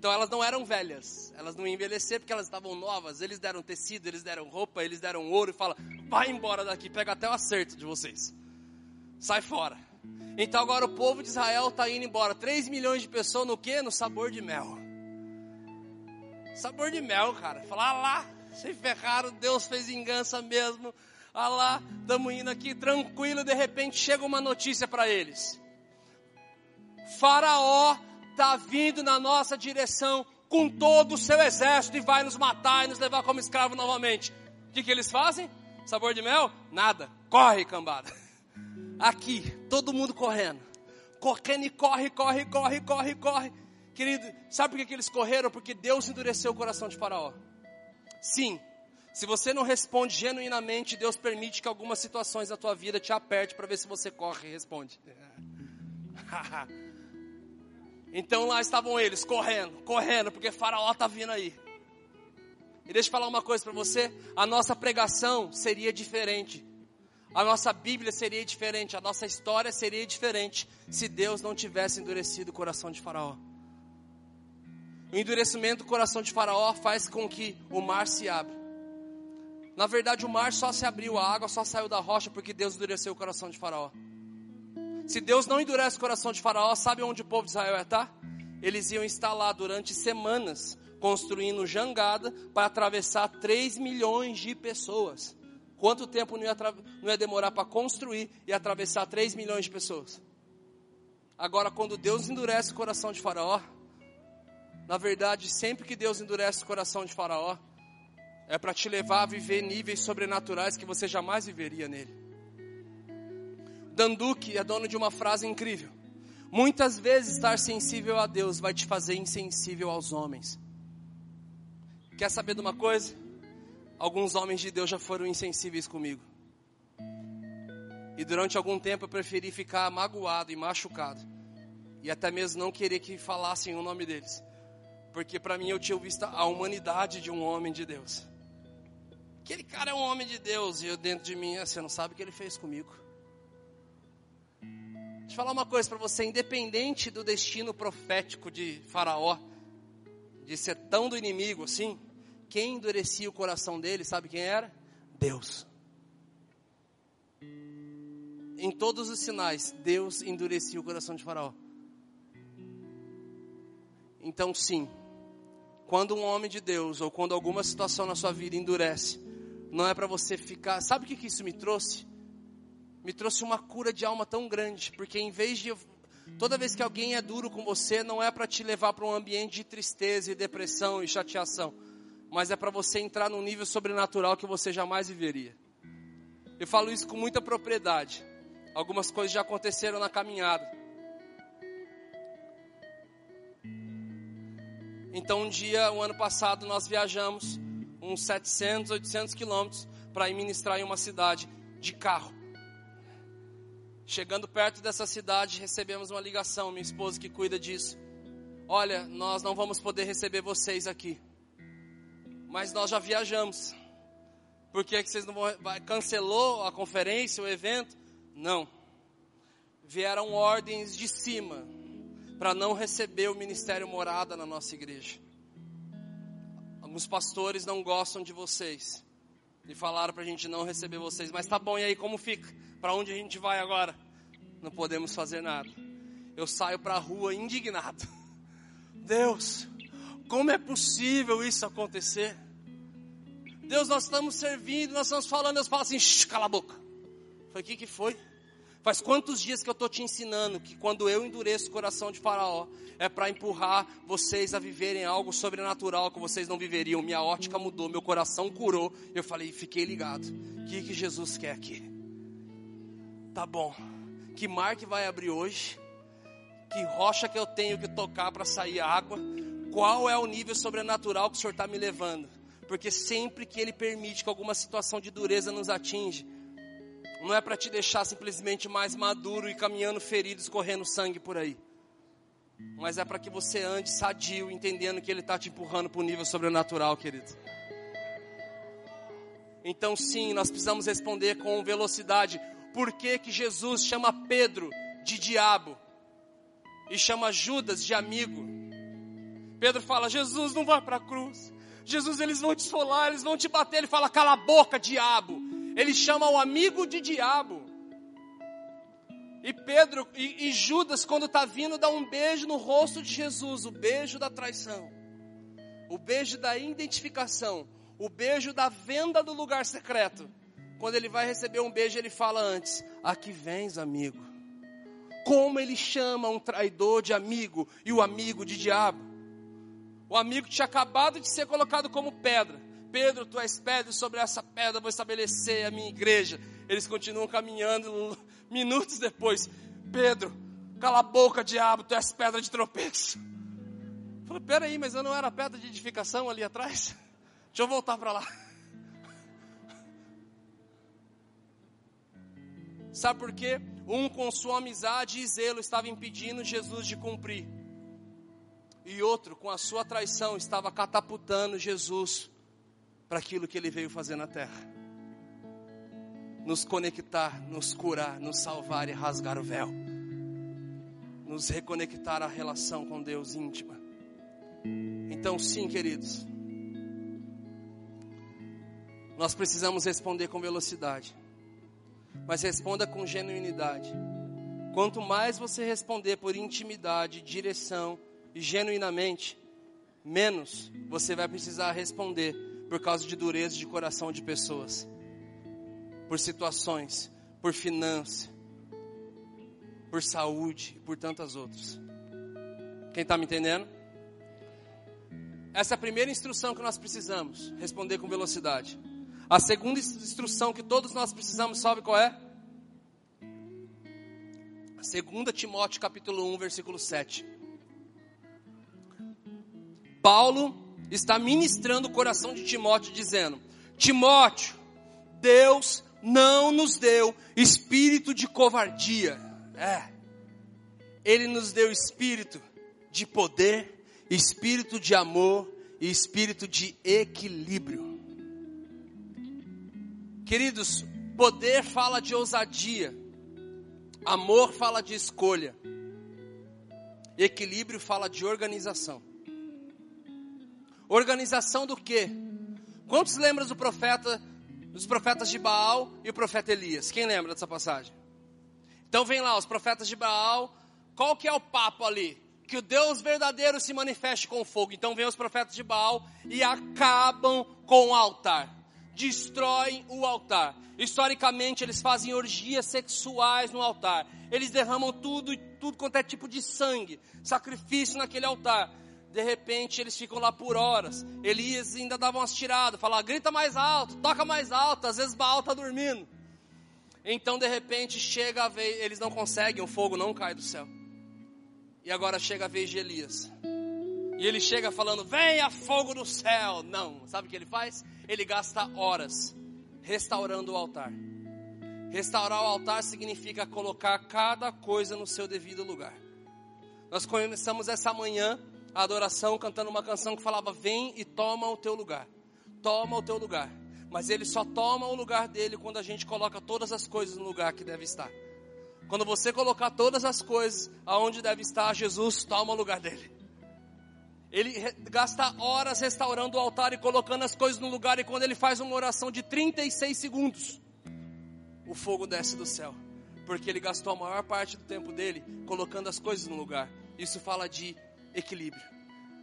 Então elas não eram velhas, elas não envelheceram porque elas estavam novas. Eles deram tecido, eles deram roupa, eles deram ouro e fala: vai embora daqui, pega até o acerto de vocês. Sai fora. Então agora o povo de Israel está indo embora. 3 milhões de pessoas no quê? No sabor de mel. Sabor de mel, cara. Falar, ah lá, se ferraram, Deus fez vingança mesmo. Ah lá, estamos indo aqui tranquilo, de repente chega uma notícia para eles. Faraó está vindo na nossa direção com todo o seu exército e vai nos matar e nos levar como escravo novamente. O que, que eles fazem? Sabor de mel? Nada. Corre, cambada. Aqui, todo mundo correndo. Correndo e corre, corre, corre, corre, corre. Querido, sabe por que, que eles correram? Porque Deus endureceu o coração de Faraó. Sim, se você não responde genuinamente, Deus permite que algumas situações da tua vida te aperte para ver se você corre e responde. (laughs) então lá estavam eles correndo, correndo, porque Faraó está vindo aí. E deixa eu falar uma coisa para você: a nossa pregação seria diferente, a nossa Bíblia seria diferente, a nossa história seria diferente se Deus não tivesse endurecido o coração de Faraó. O endurecimento do coração de Faraó faz com que o mar se abra. Na verdade, o mar só se abriu, a água só saiu da rocha porque Deus endureceu o coração de Faraó. Se Deus não endurece o coração de Faraó, sabe onde o povo de Israel ia estar? Eles iam estar lá durante semanas, construindo jangada para atravessar 3 milhões de pessoas. Quanto tempo não ia, não ia demorar para construir e atravessar 3 milhões de pessoas? Agora, quando Deus endurece o coração de Faraó, na verdade, sempre que Deus endurece o coração de Faraó, é para te levar a viver níveis sobrenaturais que você jamais viveria nele. Danduque é dono de uma frase incrível. Muitas vezes estar sensível a Deus vai te fazer insensível aos homens. Quer saber de uma coisa? Alguns homens de Deus já foram insensíveis comigo. E durante algum tempo eu preferi ficar magoado e machucado. E até mesmo não querer que falassem o nome deles porque para mim eu tinha visto a humanidade de um homem de Deus. Aquele cara é um homem de Deus e eu dentro de mim, você não sabe o que ele fez comigo. Deixa eu falar uma coisa para você, independente do destino profético de Faraó, de ser tão do inimigo assim, quem endurecia o coração dele, sabe quem era? Deus. Em todos os sinais, Deus endurecia o coração de Faraó. Então, sim, quando um homem de Deus ou quando alguma situação na sua vida endurece, não é para você ficar. Sabe o que, que isso me trouxe? Me trouxe uma cura de alma tão grande, porque em vez de toda vez que alguém é duro com você, não é para te levar para um ambiente de tristeza e depressão e chateação, mas é para você entrar num nível sobrenatural que você jamais viveria. Eu falo isso com muita propriedade. Algumas coisas já aconteceram na caminhada. Então, um dia, o ano passado, nós viajamos uns 700, 800 quilômetros para ir ministrar em uma cidade de carro. Chegando perto dessa cidade, recebemos uma ligação, minha esposa que cuida disso. Olha, nós não vamos poder receber vocês aqui. Mas nós já viajamos. Por que, que vocês não vão. Cancelou a conferência, o evento? Não. Vieram ordens de cima para não receber o ministério morada na nossa igreja. Alguns pastores não gostam de vocês. E falaram para a gente não receber vocês. Mas tá bom, e aí como fica? Para onde a gente vai agora? Não podemos fazer nada. Eu saio para a rua indignado. (laughs) Deus, como é possível isso acontecer? Deus, nós estamos servindo, nós estamos falando, Deus fala assim, cala a boca. Falei, o que, que foi? Faz quantos dias que eu estou te ensinando que quando eu endureço o coração de Faraó, é para empurrar vocês a viverem algo sobrenatural que vocês não viveriam. Minha ótica mudou, meu coração curou. Eu falei, fiquei ligado. O que, que Jesus quer aqui? Tá bom. Que mar que vai abrir hoje? Que rocha que eu tenho que tocar para sair água? Qual é o nível sobrenatural que o Senhor está me levando? Porque sempre que Ele permite que alguma situação de dureza nos atinge, não é para te deixar simplesmente mais maduro e caminhando ferido, escorrendo sangue por aí. Mas é para que você ande sadio, entendendo que Ele está te empurrando para o nível sobrenatural, querido. Então, sim, nós precisamos responder com velocidade. Por que, que Jesus chama Pedro de diabo e chama Judas de amigo? Pedro fala: Jesus não vai para a cruz. Jesus, eles vão te esfolar, eles vão te bater. Ele fala: cala a boca, diabo. Ele chama o amigo de diabo. E Pedro e, e Judas, quando está vindo, dá um beijo no rosto de Jesus, o beijo da traição, o beijo da identificação, o beijo da venda do lugar secreto. Quando ele vai receber um beijo, ele fala antes: Aqui vens, amigo. Como ele chama um traidor de amigo e o amigo de diabo? O amigo tinha acabado de ser colocado como pedra. Pedro, tu és pedra, sobre essa pedra vou estabelecer a minha igreja. Eles continuam caminhando minutos depois. Pedro, cala a boca, diabo, tu és pedra de tropeço. Eu falei, peraí, mas eu não era pedra de edificação ali atrás? Deixa eu voltar para lá. Sabe por quê? Um com sua amizade e zelo estava impedindo Jesus de cumprir. E outro com a sua traição estava catapultando Jesus para aquilo que ele veio fazer na terra. Nos conectar, nos curar, nos salvar e rasgar o véu. Nos reconectar à relação com Deus íntima. Então, sim, queridos. Nós precisamos responder com velocidade. Mas responda com genuinidade. Quanto mais você responder por intimidade, direção e genuinamente, menos você vai precisar responder por causa de dureza de coração de pessoas, por situações, por finanças, por saúde e por tantas outras. Quem está me entendendo? Essa é a primeira instrução que nós precisamos, responder com velocidade. A segunda instrução que todos nós precisamos, sabe qual é? 2 Timóteo capítulo 1, versículo 7. Paulo está ministrando o coração de Timóteo, dizendo: Timóteo, Deus não nos deu espírito de covardia, é, Ele nos deu espírito de poder, espírito de amor e espírito de equilíbrio. Queridos, poder fala de ousadia, amor fala de escolha, equilíbrio fala de organização. Organização do quê? Quantos lembram do profeta, dos profetas de Baal e o profeta Elias? Quem lembra dessa passagem? Então vem lá, os profetas de Baal, qual que é o papo ali? Que o Deus verdadeiro se manifeste com fogo. Então vem os profetas de Baal e acabam com o altar. Destroem o altar. Historicamente, eles fazem orgias sexuais no altar. Eles derramam tudo, tudo quanto é tipo de sangue, sacrifício naquele altar de repente eles ficam lá por horas. Elias ainda dava umas tiradas, falava, grita mais alto, toca mais alto, às vezes Baal está dormindo. Então de repente chega a vez, eles não conseguem, o fogo não cai do céu. E agora chega a vez de Elias. E ele chega falando, venha fogo do céu. Não, sabe o que ele faz? Ele gasta horas restaurando o altar. Restaurar o altar significa colocar cada coisa no seu devido lugar. Nós começamos essa manhã a adoração cantando uma canção que falava: Vem e toma o teu lugar. Toma o teu lugar. Mas ele só toma o lugar dele quando a gente coloca todas as coisas no lugar que deve estar. Quando você colocar todas as coisas aonde deve estar, Jesus toma o lugar dele. Ele gasta horas restaurando o altar e colocando as coisas no lugar, e quando ele faz uma oração de 36 segundos, o fogo desce do céu, porque ele gastou a maior parte do tempo dele colocando as coisas no lugar. Isso fala de equilíbrio,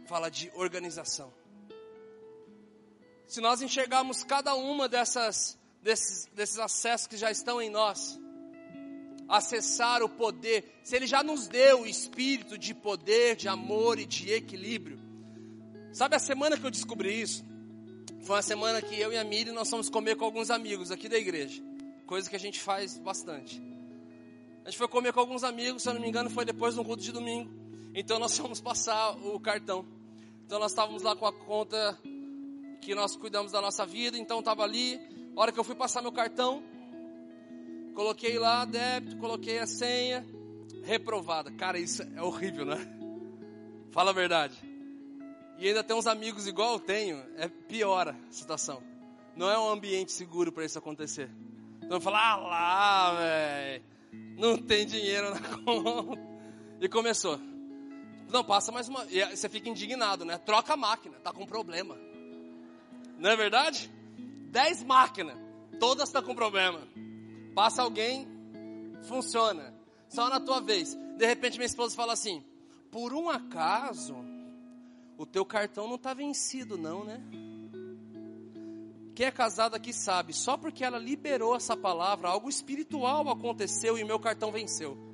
fala de organização. Se nós enxergarmos cada uma dessas desses, desses acessos que já estão em nós, acessar o poder, se Ele já nos deu o espírito de poder, de amor e de equilíbrio. Sabe a semana que eu descobri isso? Foi uma semana que eu e a Miri nós fomos comer com alguns amigos aqui da igreja, coisa que a gente faz bastante. A gente foi comer com alguns amigos, se eu não me engano, foi depois do culto de domingo. Então nós fomos passar o cartão. Então nós estávamos lá com a conta que nós cuidamos da nossa vida, então estava ali. A hora que eu fui passar meu cartão, Coloquei lá débito, coloquei a senha, reprovada. Cara, isso é horrível, né? Fala a verdade. E ainda tem uns amigos igual eu tenho, é piora a situação. Não é um ambiente seguro para isso acontecer. Então fala, ah lá, velho, não tem dinheiro na (laughs) conta. E começou. Não, passa mais uma. E você fica indignado, né? Troca a máquina, tá com problema. Não é verdade? Dez máquinas, todas estão tá com problema. Passa alguém, funciona. Só na tua vez. De repente minha esposa fala assim: por um acaso, o teu cartão não está vencido, não, né? Quem é casado aqui sabe, só porque ela liberou essa palavra, algo espiritual aconteceu e meu cartão venceu.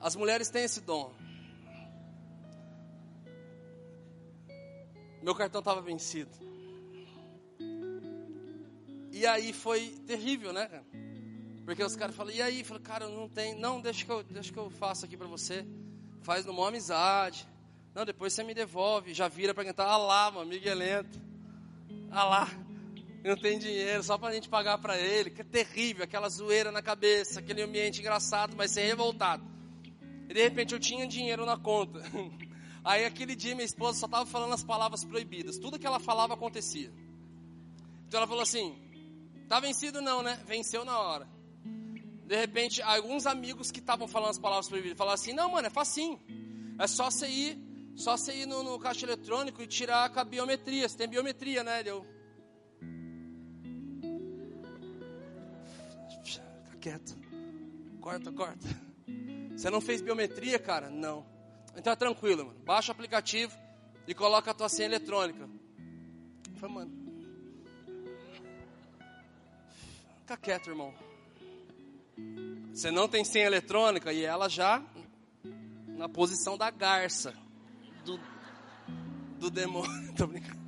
As mulheres têm esse dom. Meu cartão estava vencido. E aí foi terrível, né, cara? Porque os caras falam, e aí? Falei, cara, não tem, não, deixa que eu, deixa que eu faço aqui para você. Faz numa amizade. Não, depois você me devolve. Já vira para cantar, ah lá, meu amigo é lento. Ah lá, não tem dinheiro, só pra gente pagar para ele. Que é terrível, aquela zoeira na cabeça, aquele ambiente engraçado, mas ser revoltado. E de repente eu tinha dinheiro na conta. (laughs) Aí aquele dia minha esposa só estava falando as palavras proibidas. Tudo que ela falava acontecia. Então ela falou assim: Tá vencido não, né? Venceu na hora. De repente, alguns amigos que estavam falando as palavras proibidas falaram assim: "Não, mano, é facinho. É só você ir, só você ir no, no caixa eletrônico e tirar com a biometria. Você tem biometria, né?" Deu. Fica quieto. Corta, corta. Você não fez biometria, cara? Não. Então é tranquilo, mano. Baixa o aplicativo e coloca a tua senha eletrônica. Falei, mano, Fica quieto, irmão. Você não tem senha eletrônica e ela já na posição da garça do, do demônio. (laughs) Tô brincando.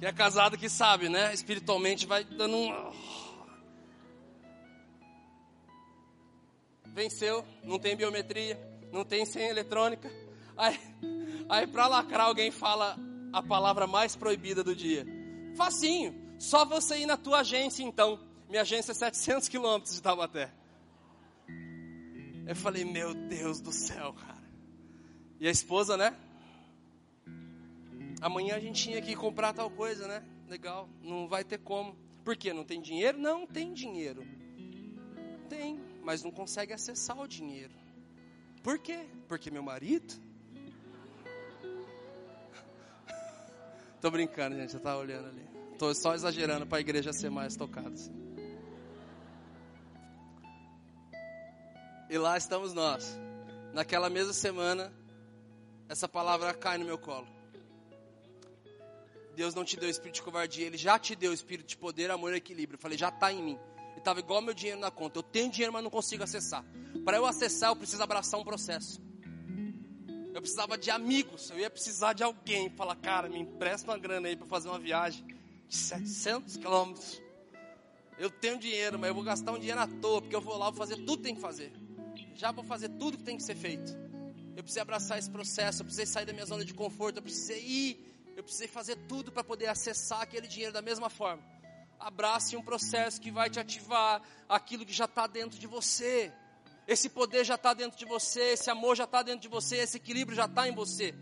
Quem é casado que sabe, né? Espiritualmente vai dando um. Venceu, não tem biometria, não tem senha eletrônica. Aí, aí para lacrar, alguém fala a palavra mais proibida do dia. Facinho, só você ir na tua agência então. Minha agência é 700 quilômetros de Taubaté. Eu falei, meu Deus do céu, cara. E a esposa, né? Amanhã a gente tinha que comprar tal coisa, né? Legal, não vai ter como. Por quê? Não tem dinheiro? Não, tem dinheiro. Tem, mas não consegue acessar o dinheiro. Por quê? Porque meu marido. (laughs) Tô brincando, gente, eu tava olhando ali. Tô só exagerando para a igreja ser mais tocada. Assim. E lá estamos nós. Naquela mesma semana, essa palavra cai no meu colo. Deus não te deu espírito de covardia, Ele já te deu espírito de poder, amor e equilíbrio. Eu falei, já está em mim. Estava igual meu dinheiro na conta. Eu tenho dinheiro, mas não consigo acessar. Para eu acessar, eu preciso abraçar um processo. Eu precisava de amigos, eu ia precisar de alguém. Falar, cara, me empresta uma grana aí para fazer uma viagem de 700 quilômetros. Eu tenho dinheiro, mas eu vou gastar um dinheiro à toa, porque eu vou lá, vou fazer tudo que tem que fazer já vou fazer tudo que tem que ser feito. Eu precisei abraçar esse processo, eu precisei sair da minha zona de conforto, eu precisei ir, eu precisei fazer tudo para poder acessar aquele dinheiro da mesma forma. Abrace um processo que vai te ativar aquilo que já está dentro de você. Esse poder já está dentro de você, esse amor já está dentro de você, esse equilíbrio já está em você.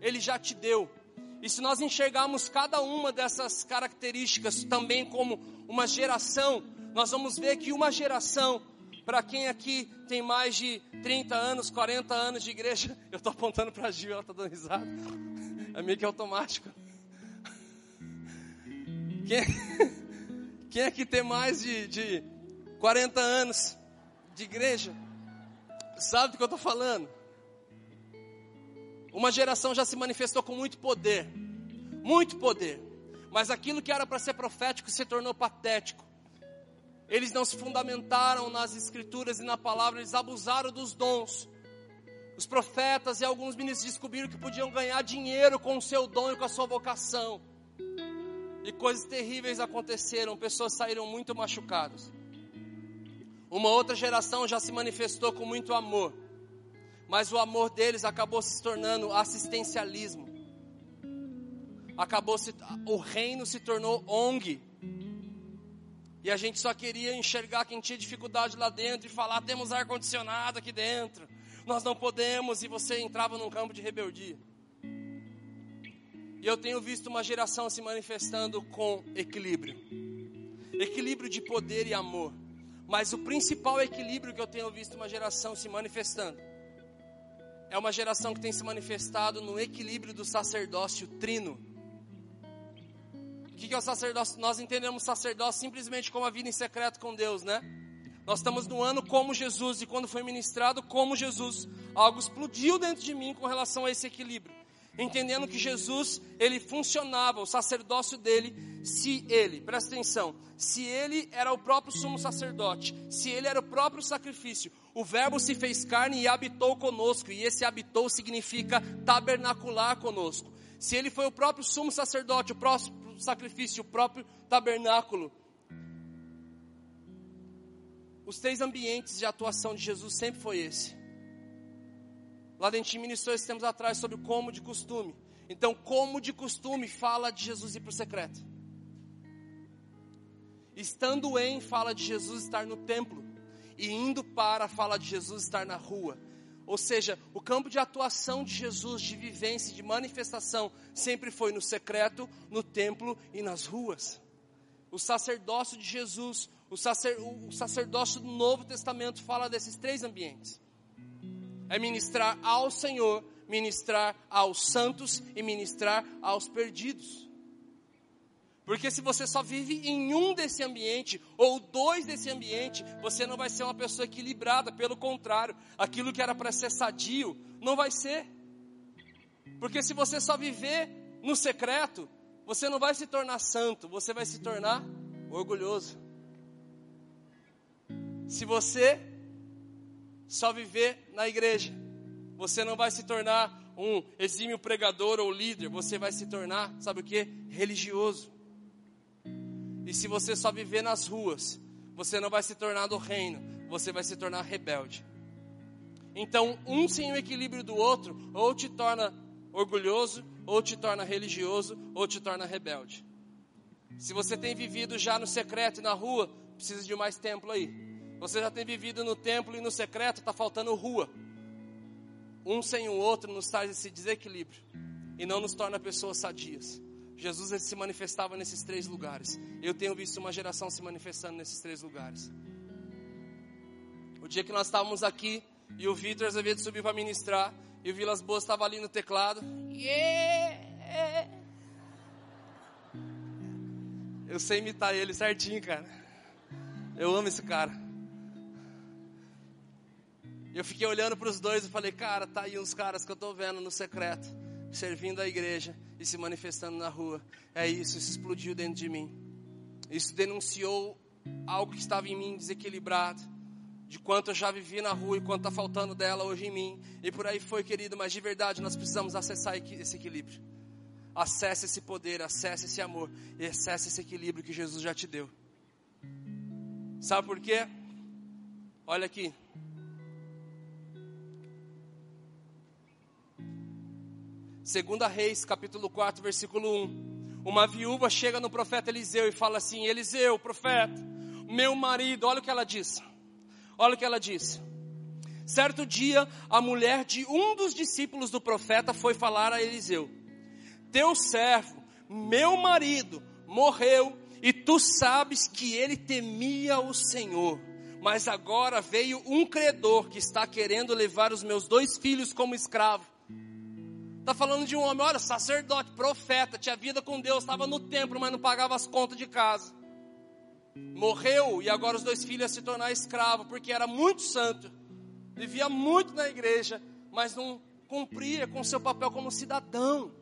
Ele já te deu. E se nós enxergarmos cada uma dessas características também como uma geração, nós vamos ver que uma geração, para quem aqui tem mais de 30 anos, 40 anos de igreja, (laughs) eu estou apontando para a Gil, ela está dando risada, é meio que automático. Quem, (laughs) quem aqui tem mais de, de 40 anos de igreja, sabe do que eu estou falando? Uma geração já se manifestou com muito poder, muito poder, mas aquilo que era para ser profético se tornou patético. Eles não se fundamentaram nas escrituras e na palavra, eles abusaram dos dons. Os profetas e alguns ministros descobriram que podiam ganhar dinheiro com o seu dom e com a sua vocação. E coisas terríveis aconteceram, pessoas saíram muito machucadas. Uma outra geração já se manifestou com muito amor, mas o amor deles acabou se tornando assistencialismo. Acabou se, o reino se tornou ONG. E a gente só queria enxergar quem tinha dificuldade lá dentro e falar: temos ar condicionado aqui dentro, nós não podemos. E você entrava num campo de rebeldia. E eu tenho visto uma geração se manifestando com equilíbrio equilíbrio de poder e amor. Mas o principal equilíbrio que eu tenho visto uma geração se manifestando é uma geração que tem se manifestado no equilíbrio do sacerdócio trino. O que é o sacerdócio? Nós entendemos sacerdócio simplesmente como a vida em secreto com Deus, né? Nós estamos no ano como Jesus, e quando foi ministrado como Jesus, algo explodiu dentro de mim com relação a esse equilíbrio. Entendendo que Jesus, ele funcionava, o sacerdócio dele, se ele, presta atenção, se ele era o próprio sumo sacerdote, se ele era o próprio sacrifício, o Verbo se fez carne e habitou conosco, e esse habitou significa tabernacular conosco. Se ele foi o próprio sumo sacerdote, o próprio sacrifício, o próprio tabernáculo. Os três ambientes de atuação de Jesus sempre foi esse. Lá dentro ministrou esses tempos atrás sobre como de costume. Então, como de costume fala de Jesus ir para o secreto. Estando em, fala de Jesus estar no templo. E indo para, fala de Jesus estar na rua. Ou seja, o campo de atuação de Jesus, de vivência, de manifestação, sempre foi no secreto, no templo e nas ruas. O sacerdócio de Jesus, o, sacer, o sacerdócio do Novo Testamento fala desses três ambientes: é ministrar ao Senhor, ministrar aos santos e ministrar aos perdidos. Porque se você só vive em um desse ambiente, ou dois desse ambiente, você não vai ser uma pessoa equilibrada, pelo contrário, aquilo que era para ser sadio, não vai ser. Porque se você só viver no secreto, você não vai se tornar santo, você vai se tornar orgulhoso. Se você só viver na igreja, você não vai se tornar um exímio pregador ou líder, você vai se tornar, sabe o que? Religioso. E se você só viver nas ruas, você não vai se tornar do reino, você vai se tornar rebelde. Então, um sem o equilíbrio do outro, ou te torna orgulhoso, ou te torna religioso, ou te torna rebelde. Se você tem vivido já no secreto e na rua, precisa de mais templo aí. Você já tem vivido no templo e no secreto, está faltando rua. Um sem o outro nos traz esse desequilíbrio e não nos torna pessoas sadias. Jesus se manifestava nesses três lugares. Eu tenho visto uma geração se manifestando nesses três lugares. O dia que nós estávamos aqui e o Vitor de subir para ministrar e o Vilas Boas estava ali no teclado. Yeah! Eu sei imitar ele certinho, cara. Eu amo esse cara. Eu fiquei olhando para os dois e falei, cara, tá aí uns caras que eu estou vendo no secreto servindo a igreja e se manifestando na rua. É isso, isso explodiu dentro de mim. Isso denunciou algo que estava em mim desequilibrado, de quanto eu já vivi na rua e quanto está faltando dela hoje em mim. E por aí foi, querido, mas de verdade nós precisamos acessar esse equilíbrio. Acesse esse poder, acesse esse amor e acesse esse equilíbrio que Jesus já te deu. Sabe por quê? Olha aqui, Segunda Reis, capítulo 4, versículo 1. Uma viúva chega no profeta Eliseu e fala assim: Eliseu, profeta, meu marido, olha o que ela diz. Olha o que ela diz. Certo dia, a mulher de um dos discípulos do profeta foi falar a Eliseu: Teu servo, meu marido, morreu e tu sabes que ele temia o Senhor. Mas agora veio um credor que está querendo levar os meus dois filhos como escravo. Está falando de um homem, olha, sacerdote, profeta, tinha vida com Deus, estava no templo, mas não pagava as contas de casa. Morreu e agora os dois filhos se tornar escravo, porque era muito santo, vivia muito na igreja, mas não cumpria com seu papel como cidadão.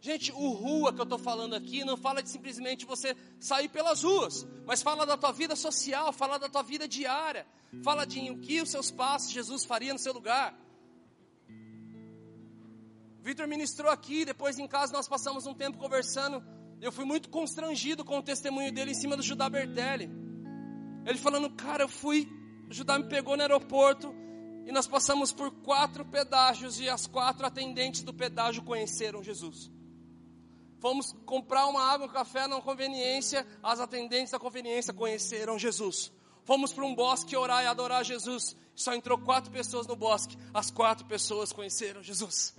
Gente, o rua que eu estou falando aqui não fala de simplesmente você sair pelas ruas, mas fala da tua vida social, fala da tua vida diária, fala de o que os seus passos Jesus faria no seu lugar. Vitor ministrou aqui, depois em casa nós passamos um tempo conversando. Eu fui muito constrangido com o testemunho dele em cima do Judá Bertelli. Ele falando, cara, eu fui, o Judá me pegou no aeroporto e nós passamos por quatro pedágios e as quatro atendentes do pedágio conheceram Jesus. Fomos comprar uma água, um café na conveniência, as atendentes da conveniência conheceram Jesus. Fomos para um bosque orar e adorar Jesus. Só entrou quatro pessoas no bosque. As quatro pessoas conheceram Jesus.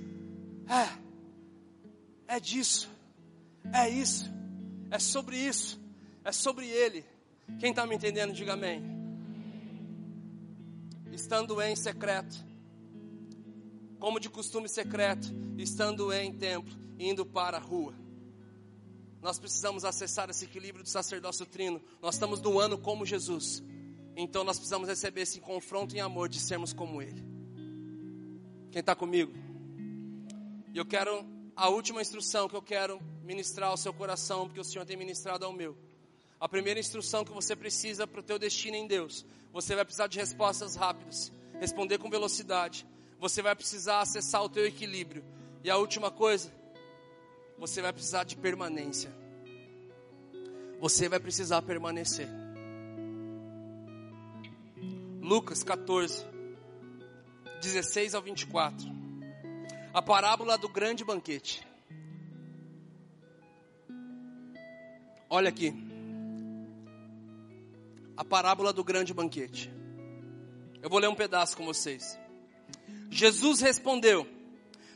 É, é disso, é isso, é sobre isso, é sobre Ele. Quem está me entendendo, diga amém. Estando em secreto, como de costume secreto, estando em templo, indo para a rua. Nós precisamos acessar esse equilíbrio do sacerdócio trino. Nós estamos no ano como Jesus. Então nós precisamos receber esse confronto em amor de sermos como Ele. Quem está comigo? E eu quero, a última instrução que eu quero ministrar ao seu coração, porque o Senhor tem ministrado ao meu. A primeira instrução que você precisa para o teu destino em Deus. Você vai precisar de respostas rápidas, responder com velocidade. Você vai precisar acessar o teu equilíbrio. E a última coisa, você vai precisar de permanência. Você vai precisar permanecer. Lucas 14, 16 ao 24 a parábola do grande banquete. Olha aqui. A parábola do grande banquete. Eu vou ler um pedaço com vocês. Jesus respondeu: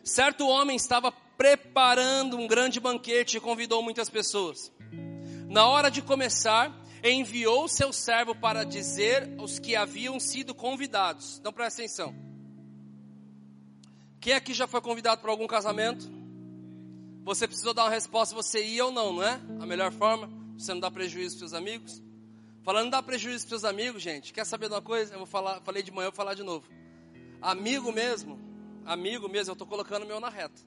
Certo homem estava preparando um grande banquete e convidou muitas pessoas. Na hora de começar, enviou seu servo para dizer aos que haviam sido convidados. Então presta atenção. Quem aqui já foi convidado para algum casamento? Você precisou dar uma resposta, você ia ou não, não é? A melhor forma, você não dá prejuízo para seus amigos. Falando dá prejuízo para seus amigos, gente. Quer saber de uma coisa? Eu vou falar, falei de manhã, eu vou falar de novo. Amigo mesmo, amigo mesmo, eu estou colocando o meu na reta.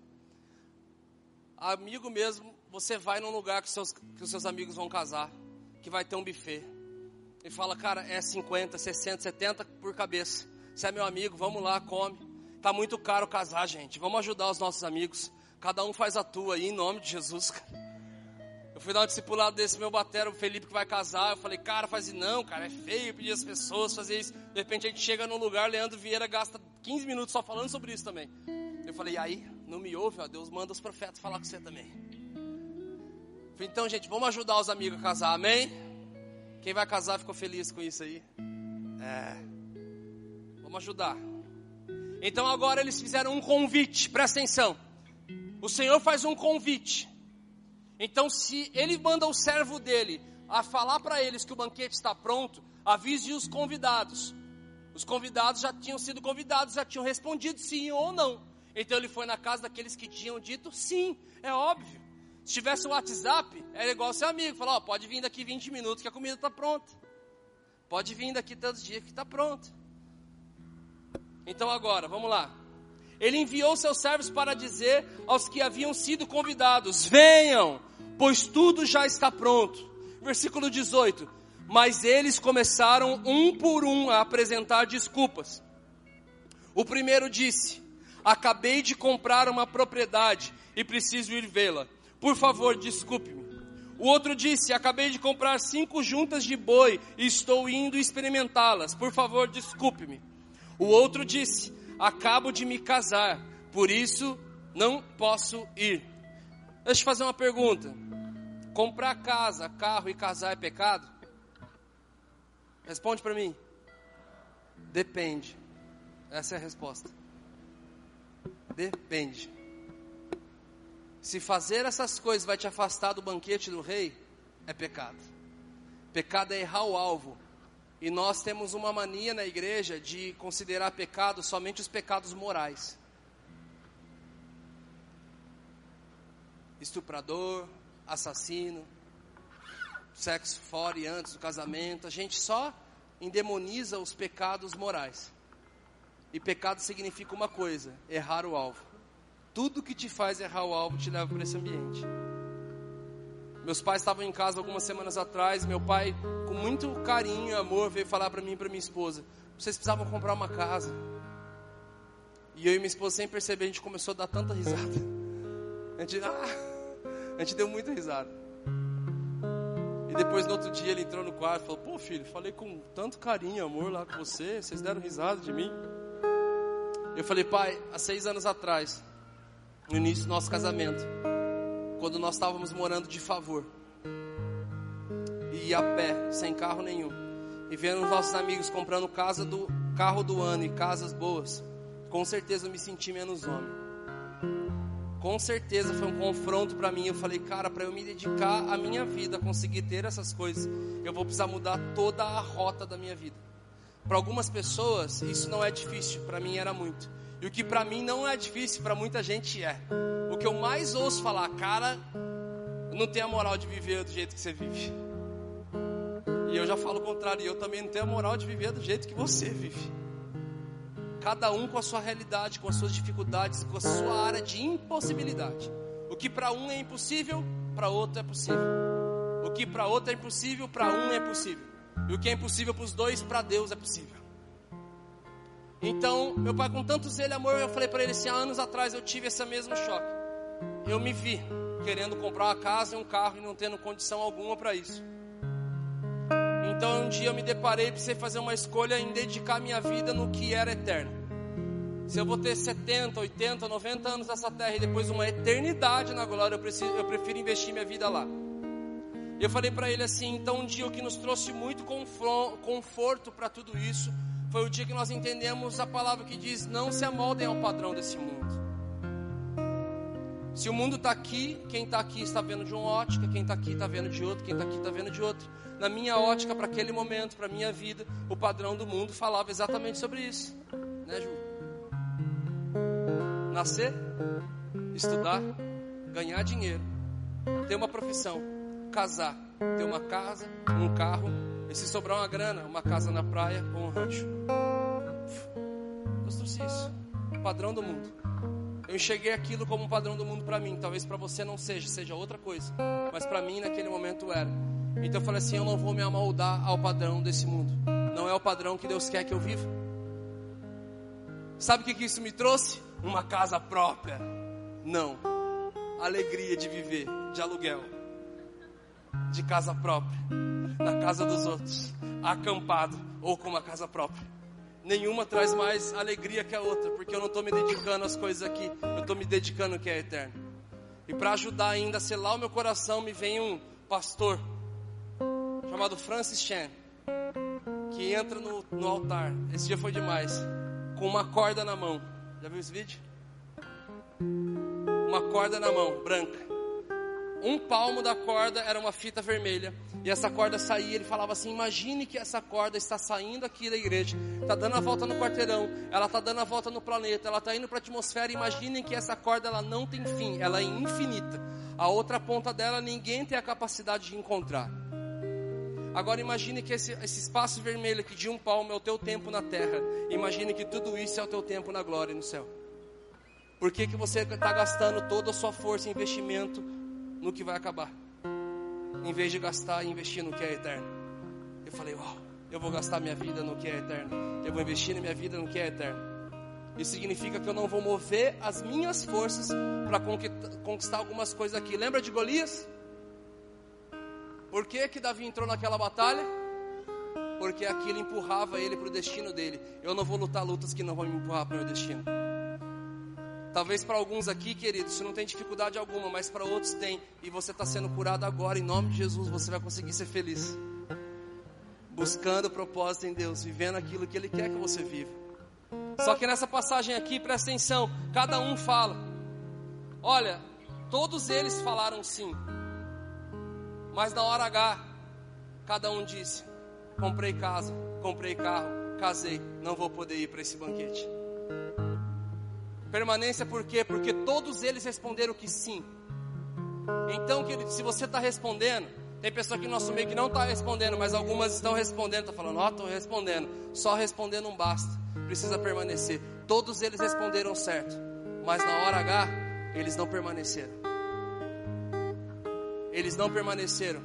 Amigo mesmo, você vai num lugar que, seus, que os seus amigos vão casar, que vai ter um buffet. E fala, cara, é 50, 60, 70 por cabeça. Você é meu amigo, vamos lá, come. Tá muito caro casar, gente. Vamos ajudar os nossos amigos. Cada um faz a tua aí, em nome de Jesus, Eu fui dar um discipulado desse meu batero, o Felipe, que vai casar. Eu falei, cara, faz não, cara, é feio pedir as pessoas fazer isso. De repente a gente chega num lugar, Leandro Vieira gasta 15 minutos só falando sobre isso também. Eu falei, e aí, não me ouve, ó, Deus manda os profetas falar com você também. falei, então, gente, vamos ajudar os amigos a casar, amém? Quem vai casar ficou feliz com isso aí? É. Vamos ajudar. Então agora eles fizeram um convite, presta atenção. O Senhor faz um convite. Então, se ele manda o servo dele a falar para eles que o banquete está pronto, avise os convidados. Os convidados já tinham sido convidados, já tinham respondido sim ou não. Então ele foi na casa daqueles que tinham dito sim, é óbvio. Se tivesse o WhatsApp, era igual seu amigo, falar, pode vir daqui 20 minutos que a comida está pronta. Pode vir daqui tantos dias que está pronta. Então agora, vamos lá. Ele enviou seus servos para dizer aos que haviam sido convidados: Venham, pois tudo já está pronto. Versículo 18. Mas eles começaram um por um a apresentar desculpas. O primeiro disse: Acabei de comprar uma propriedade e preciso ir vê-la. Por favor, desculpe-me. O outro disse: Acabei de comprar cinco juntas de boi e estou indo experimentá-las. Por favor, desculpe-me. O outro disse: Acabo de me casar, por isso não posso ir. Deixa eu fazer uma pergunta. Comprar casa, carro e casar é pecado? Responde para mim. Depende. Essa é a resposta. Depende. Se fazer essas coisas vai te afastar do banquete do rei, é pecado. Pecado é errar o alvo. E nós temos uma mania na igreja de considerar pecado somente os pecados morais. Estuprador, assassino, sexo fora e antes do casamento. A gente só endemoniza os pecados morais. E pecado significa uma coisa: errar o alvo. Tudo que te faz errar o alvo te leva para esse ambiente. Meus pais estavam em casa algumas semanas atrás. Meu pai, com muito carinho e amor, veio falar para mim e para minha esposa: vocês precisavam comprar uma casa. E eu e minha esposa, sem perceber, a gente começou a dar tanta risada. A gente, ah, a gente deu muita risada. E depois, no outro dia, ele entrou no quarto e falou: Pô, filho, falei com tanto carinho e amor lá com você, vocês deram risada de mim. Eu falei, pai, há seis anos atrás, no início do nosso casamento, quando nós estávamos morando de favor, e ia a pé, sem carro nenhum, e vendo os nossos amigos comprando casa do carro do ano e casas boas, com certeza eu me senti menos homem. Com certeza foi um confronto para mim. Eu falei, cara, para eu me dedicar à minha vida, conseguir ter essas coisas, eu vou precisar mudar toda a rota da minha vida. Para algumas pessoas isso não é difícil, para mim era muito. E o que para mim não é difícil, para muita gente é. O que eu mais ouço falar, cara, não tenho a moral de viver do jeito que você vive. E eu já falo o contrário, eu também não tenho a moral de viver do jeito que você vive. Cada um com a sua realidade, com as suas dificuldades, com a sua área de impossibilidade. O que para um é impossível, para outro é possível. O que para outro é impossível, para um é possível. E o que é impossível para os dois, para Deus é possível. Então, meu pai, com tanto zelo e amor, eu falei para ele assim: há anos atrás eu tive esse mesmo choque. Eu me vi querendo comprar uma casa e um carro e não tendo condição alguma para isso. Então, um dia eu me deparei, precisei fazer uma escolha em dedicar minha vida no que era eterno. Se eu vou ter 70, 80, 90 anos nessa terra e depois uma eternidade na glória, eu, preciso, eu prefiro investir minha vida lá. Eu falei para ele assim: então, um dia o que nos trouxe muito conforto para tudo isso foi o dia que nós entendemos a palavra que diz: não se amoldem ao padrão desse mundo. Se o mundo está aqui, quem está aqui está vendo de uma ótica, quem está aqui está vendo de outro, quem está aqui está vendo de outro. Na minha ótica, para aquele momento, para minha vida, o padrão do mundo falava exatamente sobre isso, né, Ju? Nascer, estudar, ganhar dinheiro, ter uma profissão, casar, ter uma casa, um carro, e se sobrar uma grana, uma casa na praia ou um rancho. Deus trouxe isso. Padrão do mundo. Eu enxerguei aquilo como um padrão do mundo para mim. Talvez para você não seja, seja outra coisa. Mas para mim naquele momento era. Então eu falei assim: eu não vou me amoldar ao padrão desse mundo. Não é o padrão que Deus quer que eu viva. Sabe o que, que isso me trouxe? Uma casa própria. Não. Alegria de viver de aluguel de casa própria, na casa dos outros, acampado ou com uma casa própria. Nenhuma traz mais alegria que a outra, porque eu não estou me dedicando às coisas aqui, eu estou me dedicando ao que é eterno. E para ajudar ainda a selar o meu coração, me vem um pastor chamado Francis Chan, que entra no, no altar. Esse dia foi demais, com uma corda na mão. Já viu esse vídeo? Uma corda na mão, branca um palmo da corda era uma fita vermelha. E essa corda saía, ele falava assim: imagine que essa corda está saindo aqui da igreja, está dando a volta no quarteirão, ela está dando a volta no planeta, ela está indo para a atmosfera. Imaginem que essa corda ela não tem fim, ela é infinita. A outra ponta dela ninguém tem a capacidade de encontrar. Agora imagine que esse, esse espaço vermelho aqui de um palmo é o teu tempo na terra. Imagine que tudo isso é o teu tempo na glória e no céu. Por que, que você está gastando toda a sua força e investimento no que vai acabar, em vez de gastar e investir no que é eterno. Eu falei, uau, eu vou gastar minha vida no que é eterno, eu vou investir na minha vida no que é eterno. Isso significa que eu não vou mover as minhas forças para conquistar algumas coisas aqui. Lembra de Golias? Por que, que Davi entrou naquela batalha? Porque aquilo empurrava ele para o destino dele. Eu não vou lutar lutas que não vão me empurrar para o meu destino. Talvez para alguns aqui, querido, isso não tem dificuldade alguma, mas para outros tem. E você está sendo curado agora, em nome de Jesus, você vai conseguir ser feliz. Buscando o propósito em Deus, vivendo aquilo que Ele quer que você viva. Só que nessa passagem aqui, presta atenção, cada um fala. Olha, todos eles falaram sim. Mas na hora H, cada um disse: comprei casa, comprei carro, casei, não vou poder ir para esse banquete. Permanência por quê? Porque todos eles responderam que sim. Então, querido, se você está respondendo, tem pessoa aqui no nosso meio que não está respondendo, mas algumas estão respondendo, está falando, ó, oh, estou respondendo. Só responder não basta, precisa permanecer. Todos eles responderam certo, mas na hora H, eles não permaneceram. Eles não permaneceram.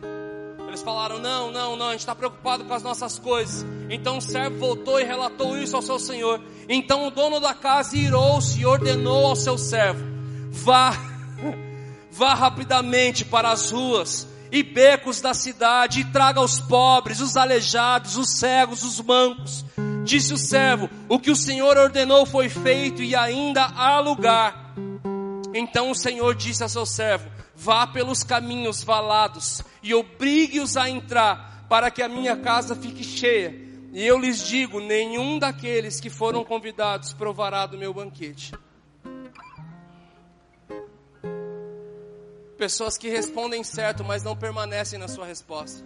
Eles falaram: Não, não, não, a gente está preocupado com as nossas coisas. Então o servo voltou e relatou isso ao seu senhor. Então o dono da casa irou-se e ordenou ao seu servo: Vá, (laughs) vá rapidamente para as ruas e becos da cidade e traga os pobres, os aleijados, os cegos, os mancos. Disse o servo: O que o Senhor ordenou foi feito e ainda há lugar. Então o Senhor disse a seu servo: Vá pelos caminhos valados e obrigue-os a entrar, para que a minha casa fique cheia. E eu lhes digo: nenhum daqueles que foram convidados provará do meu banquete. Pessoas que respondem certo, mas não permanecem na sua resposta.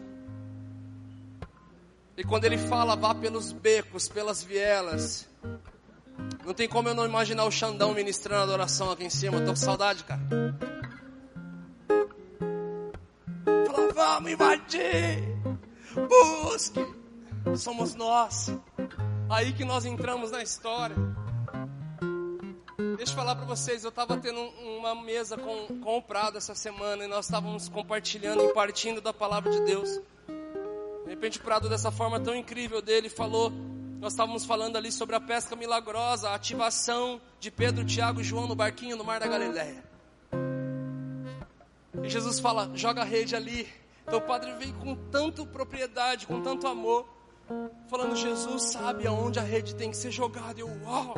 E quando ele fala, vá pelos becos, pelas vielas. Não tem como eu não imaginar o Xandão ministrando adoração aqui em cima. Eu tô com saudade, cara. Vamos invadir. Busque. Somos nós. Aí que nós entramos na história. Deixa eu falar para vocês, eu estava tendo uma mesa com, com o Prado essa semana e nós estávamos compartilhando e partindo da palavra de Deus. De repente o Prado, dessa forma tão incrível dele, falou, nós estávamos falando ali sobre a pesca milagrosa, a ativação de Pedro, Tiago e João no barquinho no Mar da Galileia. E Jesus fala, joga a rede ali. Então o padre veio com tanto propriedade, com tanto amor, falando: Jesus sabe aonde a rede tem que ser jogada. Eu, uau!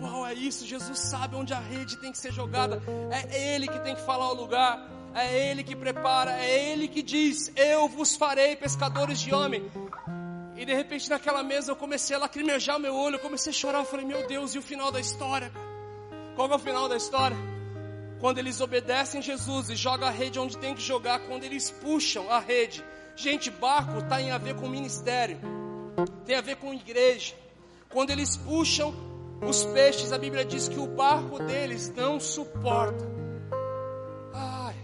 Uau, é isso, Jesus sabe onde a rede tem que ser jogada. É Ele que tem que falar o lugar. É Ele que prepara. É Ele que diz: Eu vos farei pescadores de homem. E de repente naquela mesa eu comecei a lacrimejar meu olho. Eu comecei a chorar. Eu falei: Meu Deus, e o final da história? Qual é o final da história? Quando eles obedecem Jesus e jogam a rede onde tem que jogar, quando eles puxam a rede. Gente, barco tem a ver com ministério, tem a ver com igreja. Quando eles puxam os peixes, a Bíblia diz que o barco deles não suporta. Ai,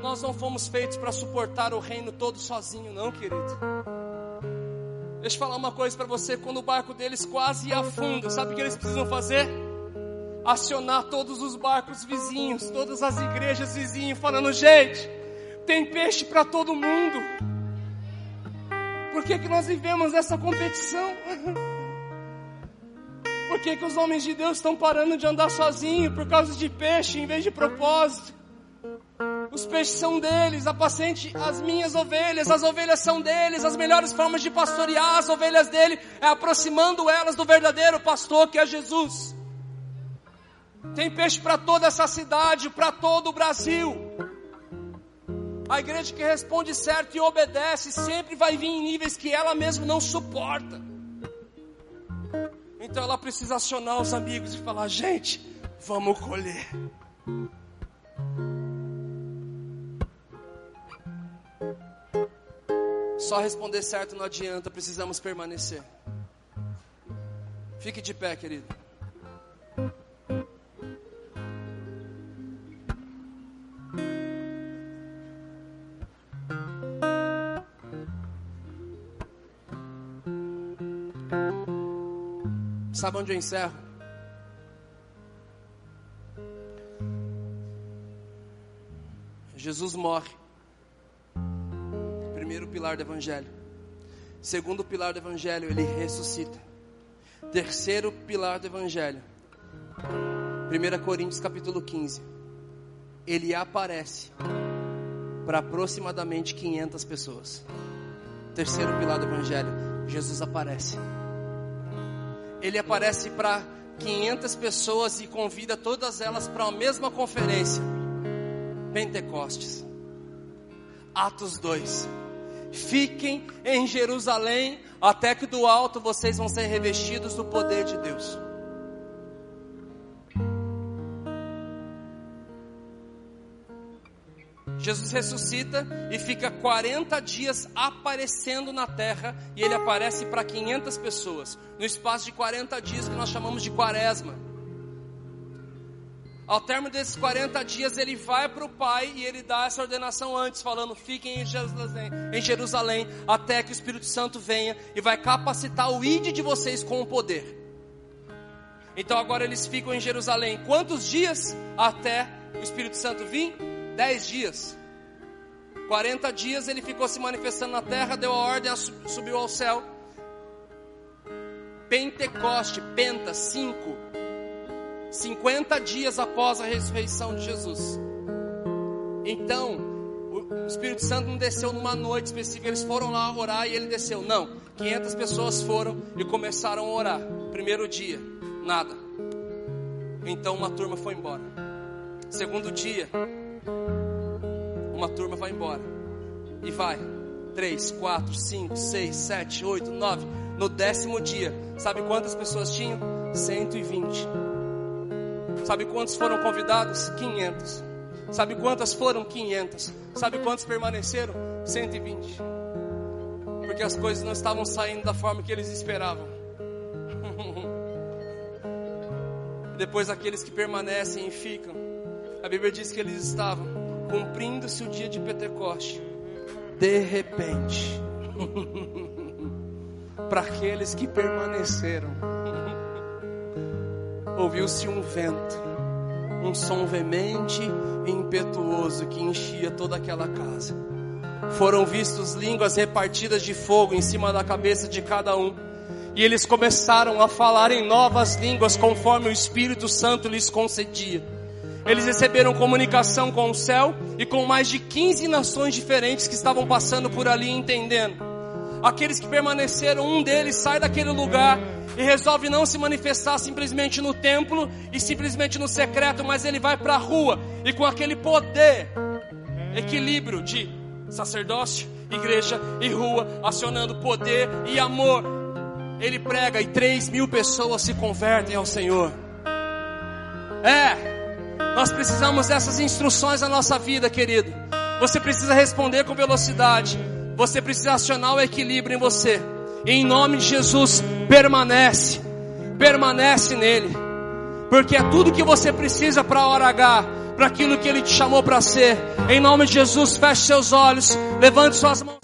nós não fomos feitos para suportar o reino todo sozinho, não, querido. Deixa eu falar uma coisa para você: quando o barco deles quase afunda, sabe o que eles precisam fazer? Acionar todos os barcos vizinhos, todas as igrejas vizinhas, falando: gente, tem peixe para todo mundo. Por que, que nós vivemos essa competição? (laughs) Por que, que os homens de Deus estão parando de andar sozinhos por causa de peixe em vez de propósito? Os peixes são deles, apacente as minhas ovelhas, as ovelhas são deles, as melhores formas de pastorear as ovelhas dele é aproximando elas do verdadeiro pastor que é Jesus. Tem peixe para toda essa cidade, para todo o Brasil. A igreja que responde certo e obedece sempre vai vir em níveis que ela mesma não suporta. Então ela precisa acionar os amigos e falar: gente, vamos colher. Só responder certo não adianta, precisamos permanecer. Fique de pé, querido. Sabe onde eu encerro? Jesus morre. Primeiro pilar do Evangelho. Segundo pilar do Evangelho, ele ressuscita. Terceiro pilar do Evangelho. 1 Coríntios capítulo 15. Ele aparece para aproximadamente 500 pessoas. Terceiro pilar do Evangelho. Jesus aparece ele aparece para 500 pessoas e convida todas elas para a mesma conferência. Pentecostes. Atos 2. Fiquem em Jerusalém até que do alto vocês vão ser revestidos do poder de Deus. Jesus ressuscita e fica 40 dias aparecendo na terra e ele aparece para 500 pessoas, no espaço de 40 dias que nós chamamos de quaresma. Ao término desses 40 dias, ele vai para o Pai e ele dá essa ordenação antes, falando: fiquem em Jerusalém, até que o Espírito Santo venha e vai capacitar o ide de vocês com o poder. Então agora eles ficam em Jerusalém. Quantos dias até o Espírito Santo vir? Dez dias. 40 dias ele ficou se manifestando na terra, deu a ordem, subiu ao céu. Pentecoste, Penta, 5. 50 dias após a ressurreição de Jesus. Então, o Espírito Santo não desceu numa noite específica, eles foram lá orar e ele desceu. Não, 500 pessoas foram e começaram a orar. Primeiro dia, nada. Então uma turma foi embora. Segundo dia, uma turma vai embora. E vai. Três, quatro, cinco, seis, sete, oito, nove. No décimo dia, sabe quantas pessoas tinham? 120. Sabe quantos foram convidados? 500. Sabe quantas foram? 500. Sabe quantos permaneceram? 120. Porque as coisas não estavam saindo da forma que eles esperavam. (laughs) Depois aqueles que permanecem e ficam. A Bíblia diz que eles estavam cumprindo-se o dia de Pentecoste. De repente, (laughs) para aqueles que permaneceram, (laughs) ouviu-se um vento, um som veemente e impetuoso que enchia toda aquela casa. Foram vistos línguas repartidas de fogo em cima da cabeça de cada um. E eles começaram a falar em novas línguas conforme o Espírito Santo lhes concedia. Eles receberam comunicação com o céu e com mais de 15 nações diferentes que estavam passando por ali entendendo. Aqueles que permaneceram, um deles sai daquele lugar e resolve não se manifestar simplesmente no templo e simplesmente no secreto, mas ele vai para a rua e com aquele poder, equilíbrio de sacerdócio, igreja e rua, acionando poder e amor, ele prega e 3 mil pessoas se convertem ao Senhor. É, nós precisamos dessas instruções na nossa vida, querido. Você precisa responder com velocidade. Você precisa acionar o equilíbrio em você. Em nome de Jesus, permanece. Permanece nele. Porque é tudo que você precisa para a hora H, para aquilo que ele te chamou para ser. Em nome de Jesus, feche seus olhos, levante suas mãos.